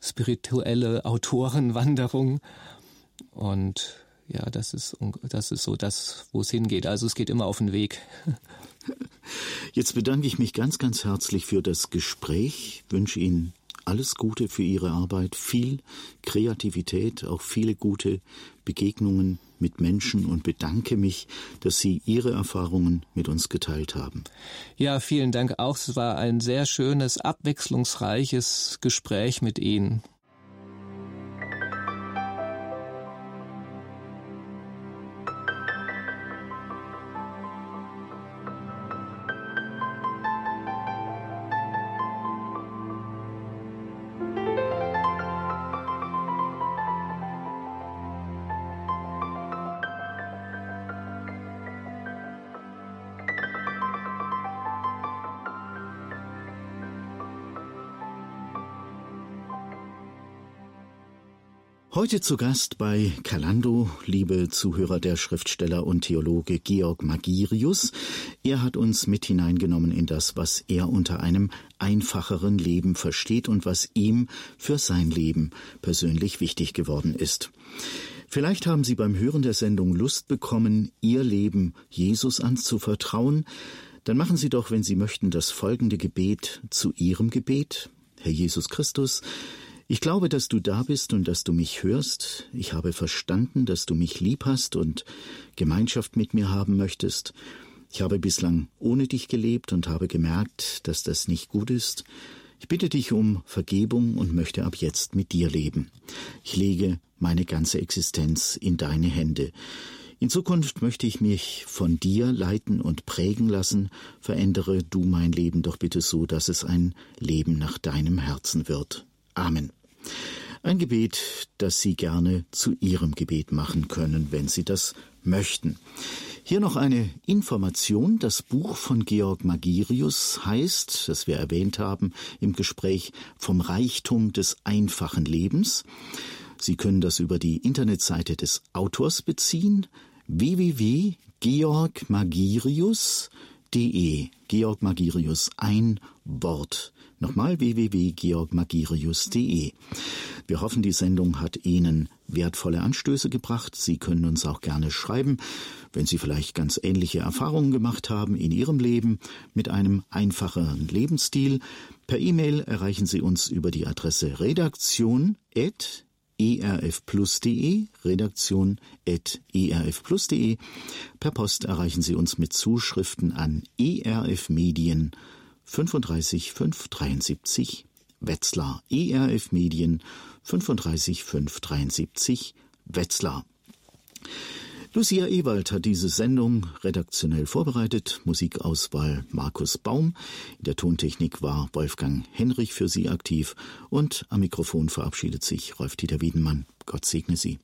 spirituelle Autorenwanderung. Und ja, das ist, das ist so das, wo es hingeht. Also es geht immer auf den Weg. Jetzt bedanke ich mich ganz, ganz herzlich für das Gespräch, wünsche Ihnen alles Gute für Ihre Arbeit, viel Kreativität, auch viele gute Begegnungen mit Menschen und bedanke mich, dass Sie Ihre Erfahrungen mit uns geteilt haben. Ja, vielen Dank auch. Es war ein sehr schönes, abwechslungsreiches Gespräch mit Ihnen. Heute zu Gast bei Kalando, liebe Zuhörer der Schriftsteller und Theologe Georg Magirius. Er hat uns mit hineingenommen in das, was er unter einem einfacheren Leben versteht und was ihm für sein Leben persönlich wichtig geworden ist. Vielleicht haben Sie beim Hören der Sendung Lust bekommen, Ihr Leben Jesus anzuvertrauen. Dann machen Sie doch, wenn Sie möchten, das folgende Gebet zu Ihrem Gebet. Herr Jesus Christus, ich glaube, dass du da bist und dass du mich hörst. Ich habe verstanden, dass du mich lieb hast und Gemeinschaft mit mir haben möchtest. Ich habe bislang ohne dich gelebt und habe gemerkt, dass das nicht gut ist. Ich bitte dich um Vergebung und möchte ab jetzt mit dir leben. Ich lege meine ganze Existenz in deine Hände. In Zukunft möchte ich mich von dir leiten und prägen lassen. Verändere du mein Leben doch bitte so, dass es ein Leben nach deinem Herzen wird. Amen. Ein Gebet, das Sie gerne zu Ihrem Gebet machen können, wenn Sie das möchten. Hier noch eine Information. Das Buch von Georg Magirius heißt, das wir erwähnt haben im Gespräch, vom Reichtum des einfachen Lebens. Sie können das über die Internetseite des Autors beziehen www.georgmagirius.de. Georg Magirius, ein Wort. Nochmal www.georgmagirius.de. Wir hoffen, die Sendung hat Ihnen wertvolle Anstöße gebracht. Sie können uns auch gerne schreiben, wenn Sie vielleicht ganz ähnliche Erfahrungen gemacht haben in Ihrem Leben mit einem einfacheren Lebensstil. Per E-Mail erreichen Sie uns über die Adresse redaktion@ erfplus.de, redaktion at erfplus.de. Per Post erreichen Sie uns mit Zuschriften an ERF Medien 35 573 Wetzlar. ERF Medien 35 573 Wetzlar. Lucia Ewald hat diese Sendung redaktionell vorbereitet. Musikauswahl Markus Baum. In der Tontechnik war Wolfgang Henrich für Sie aktiv. Und am Mikrofon verabschiedet sich Rolf-Dieter Wiedenmann. Gott segne Sie.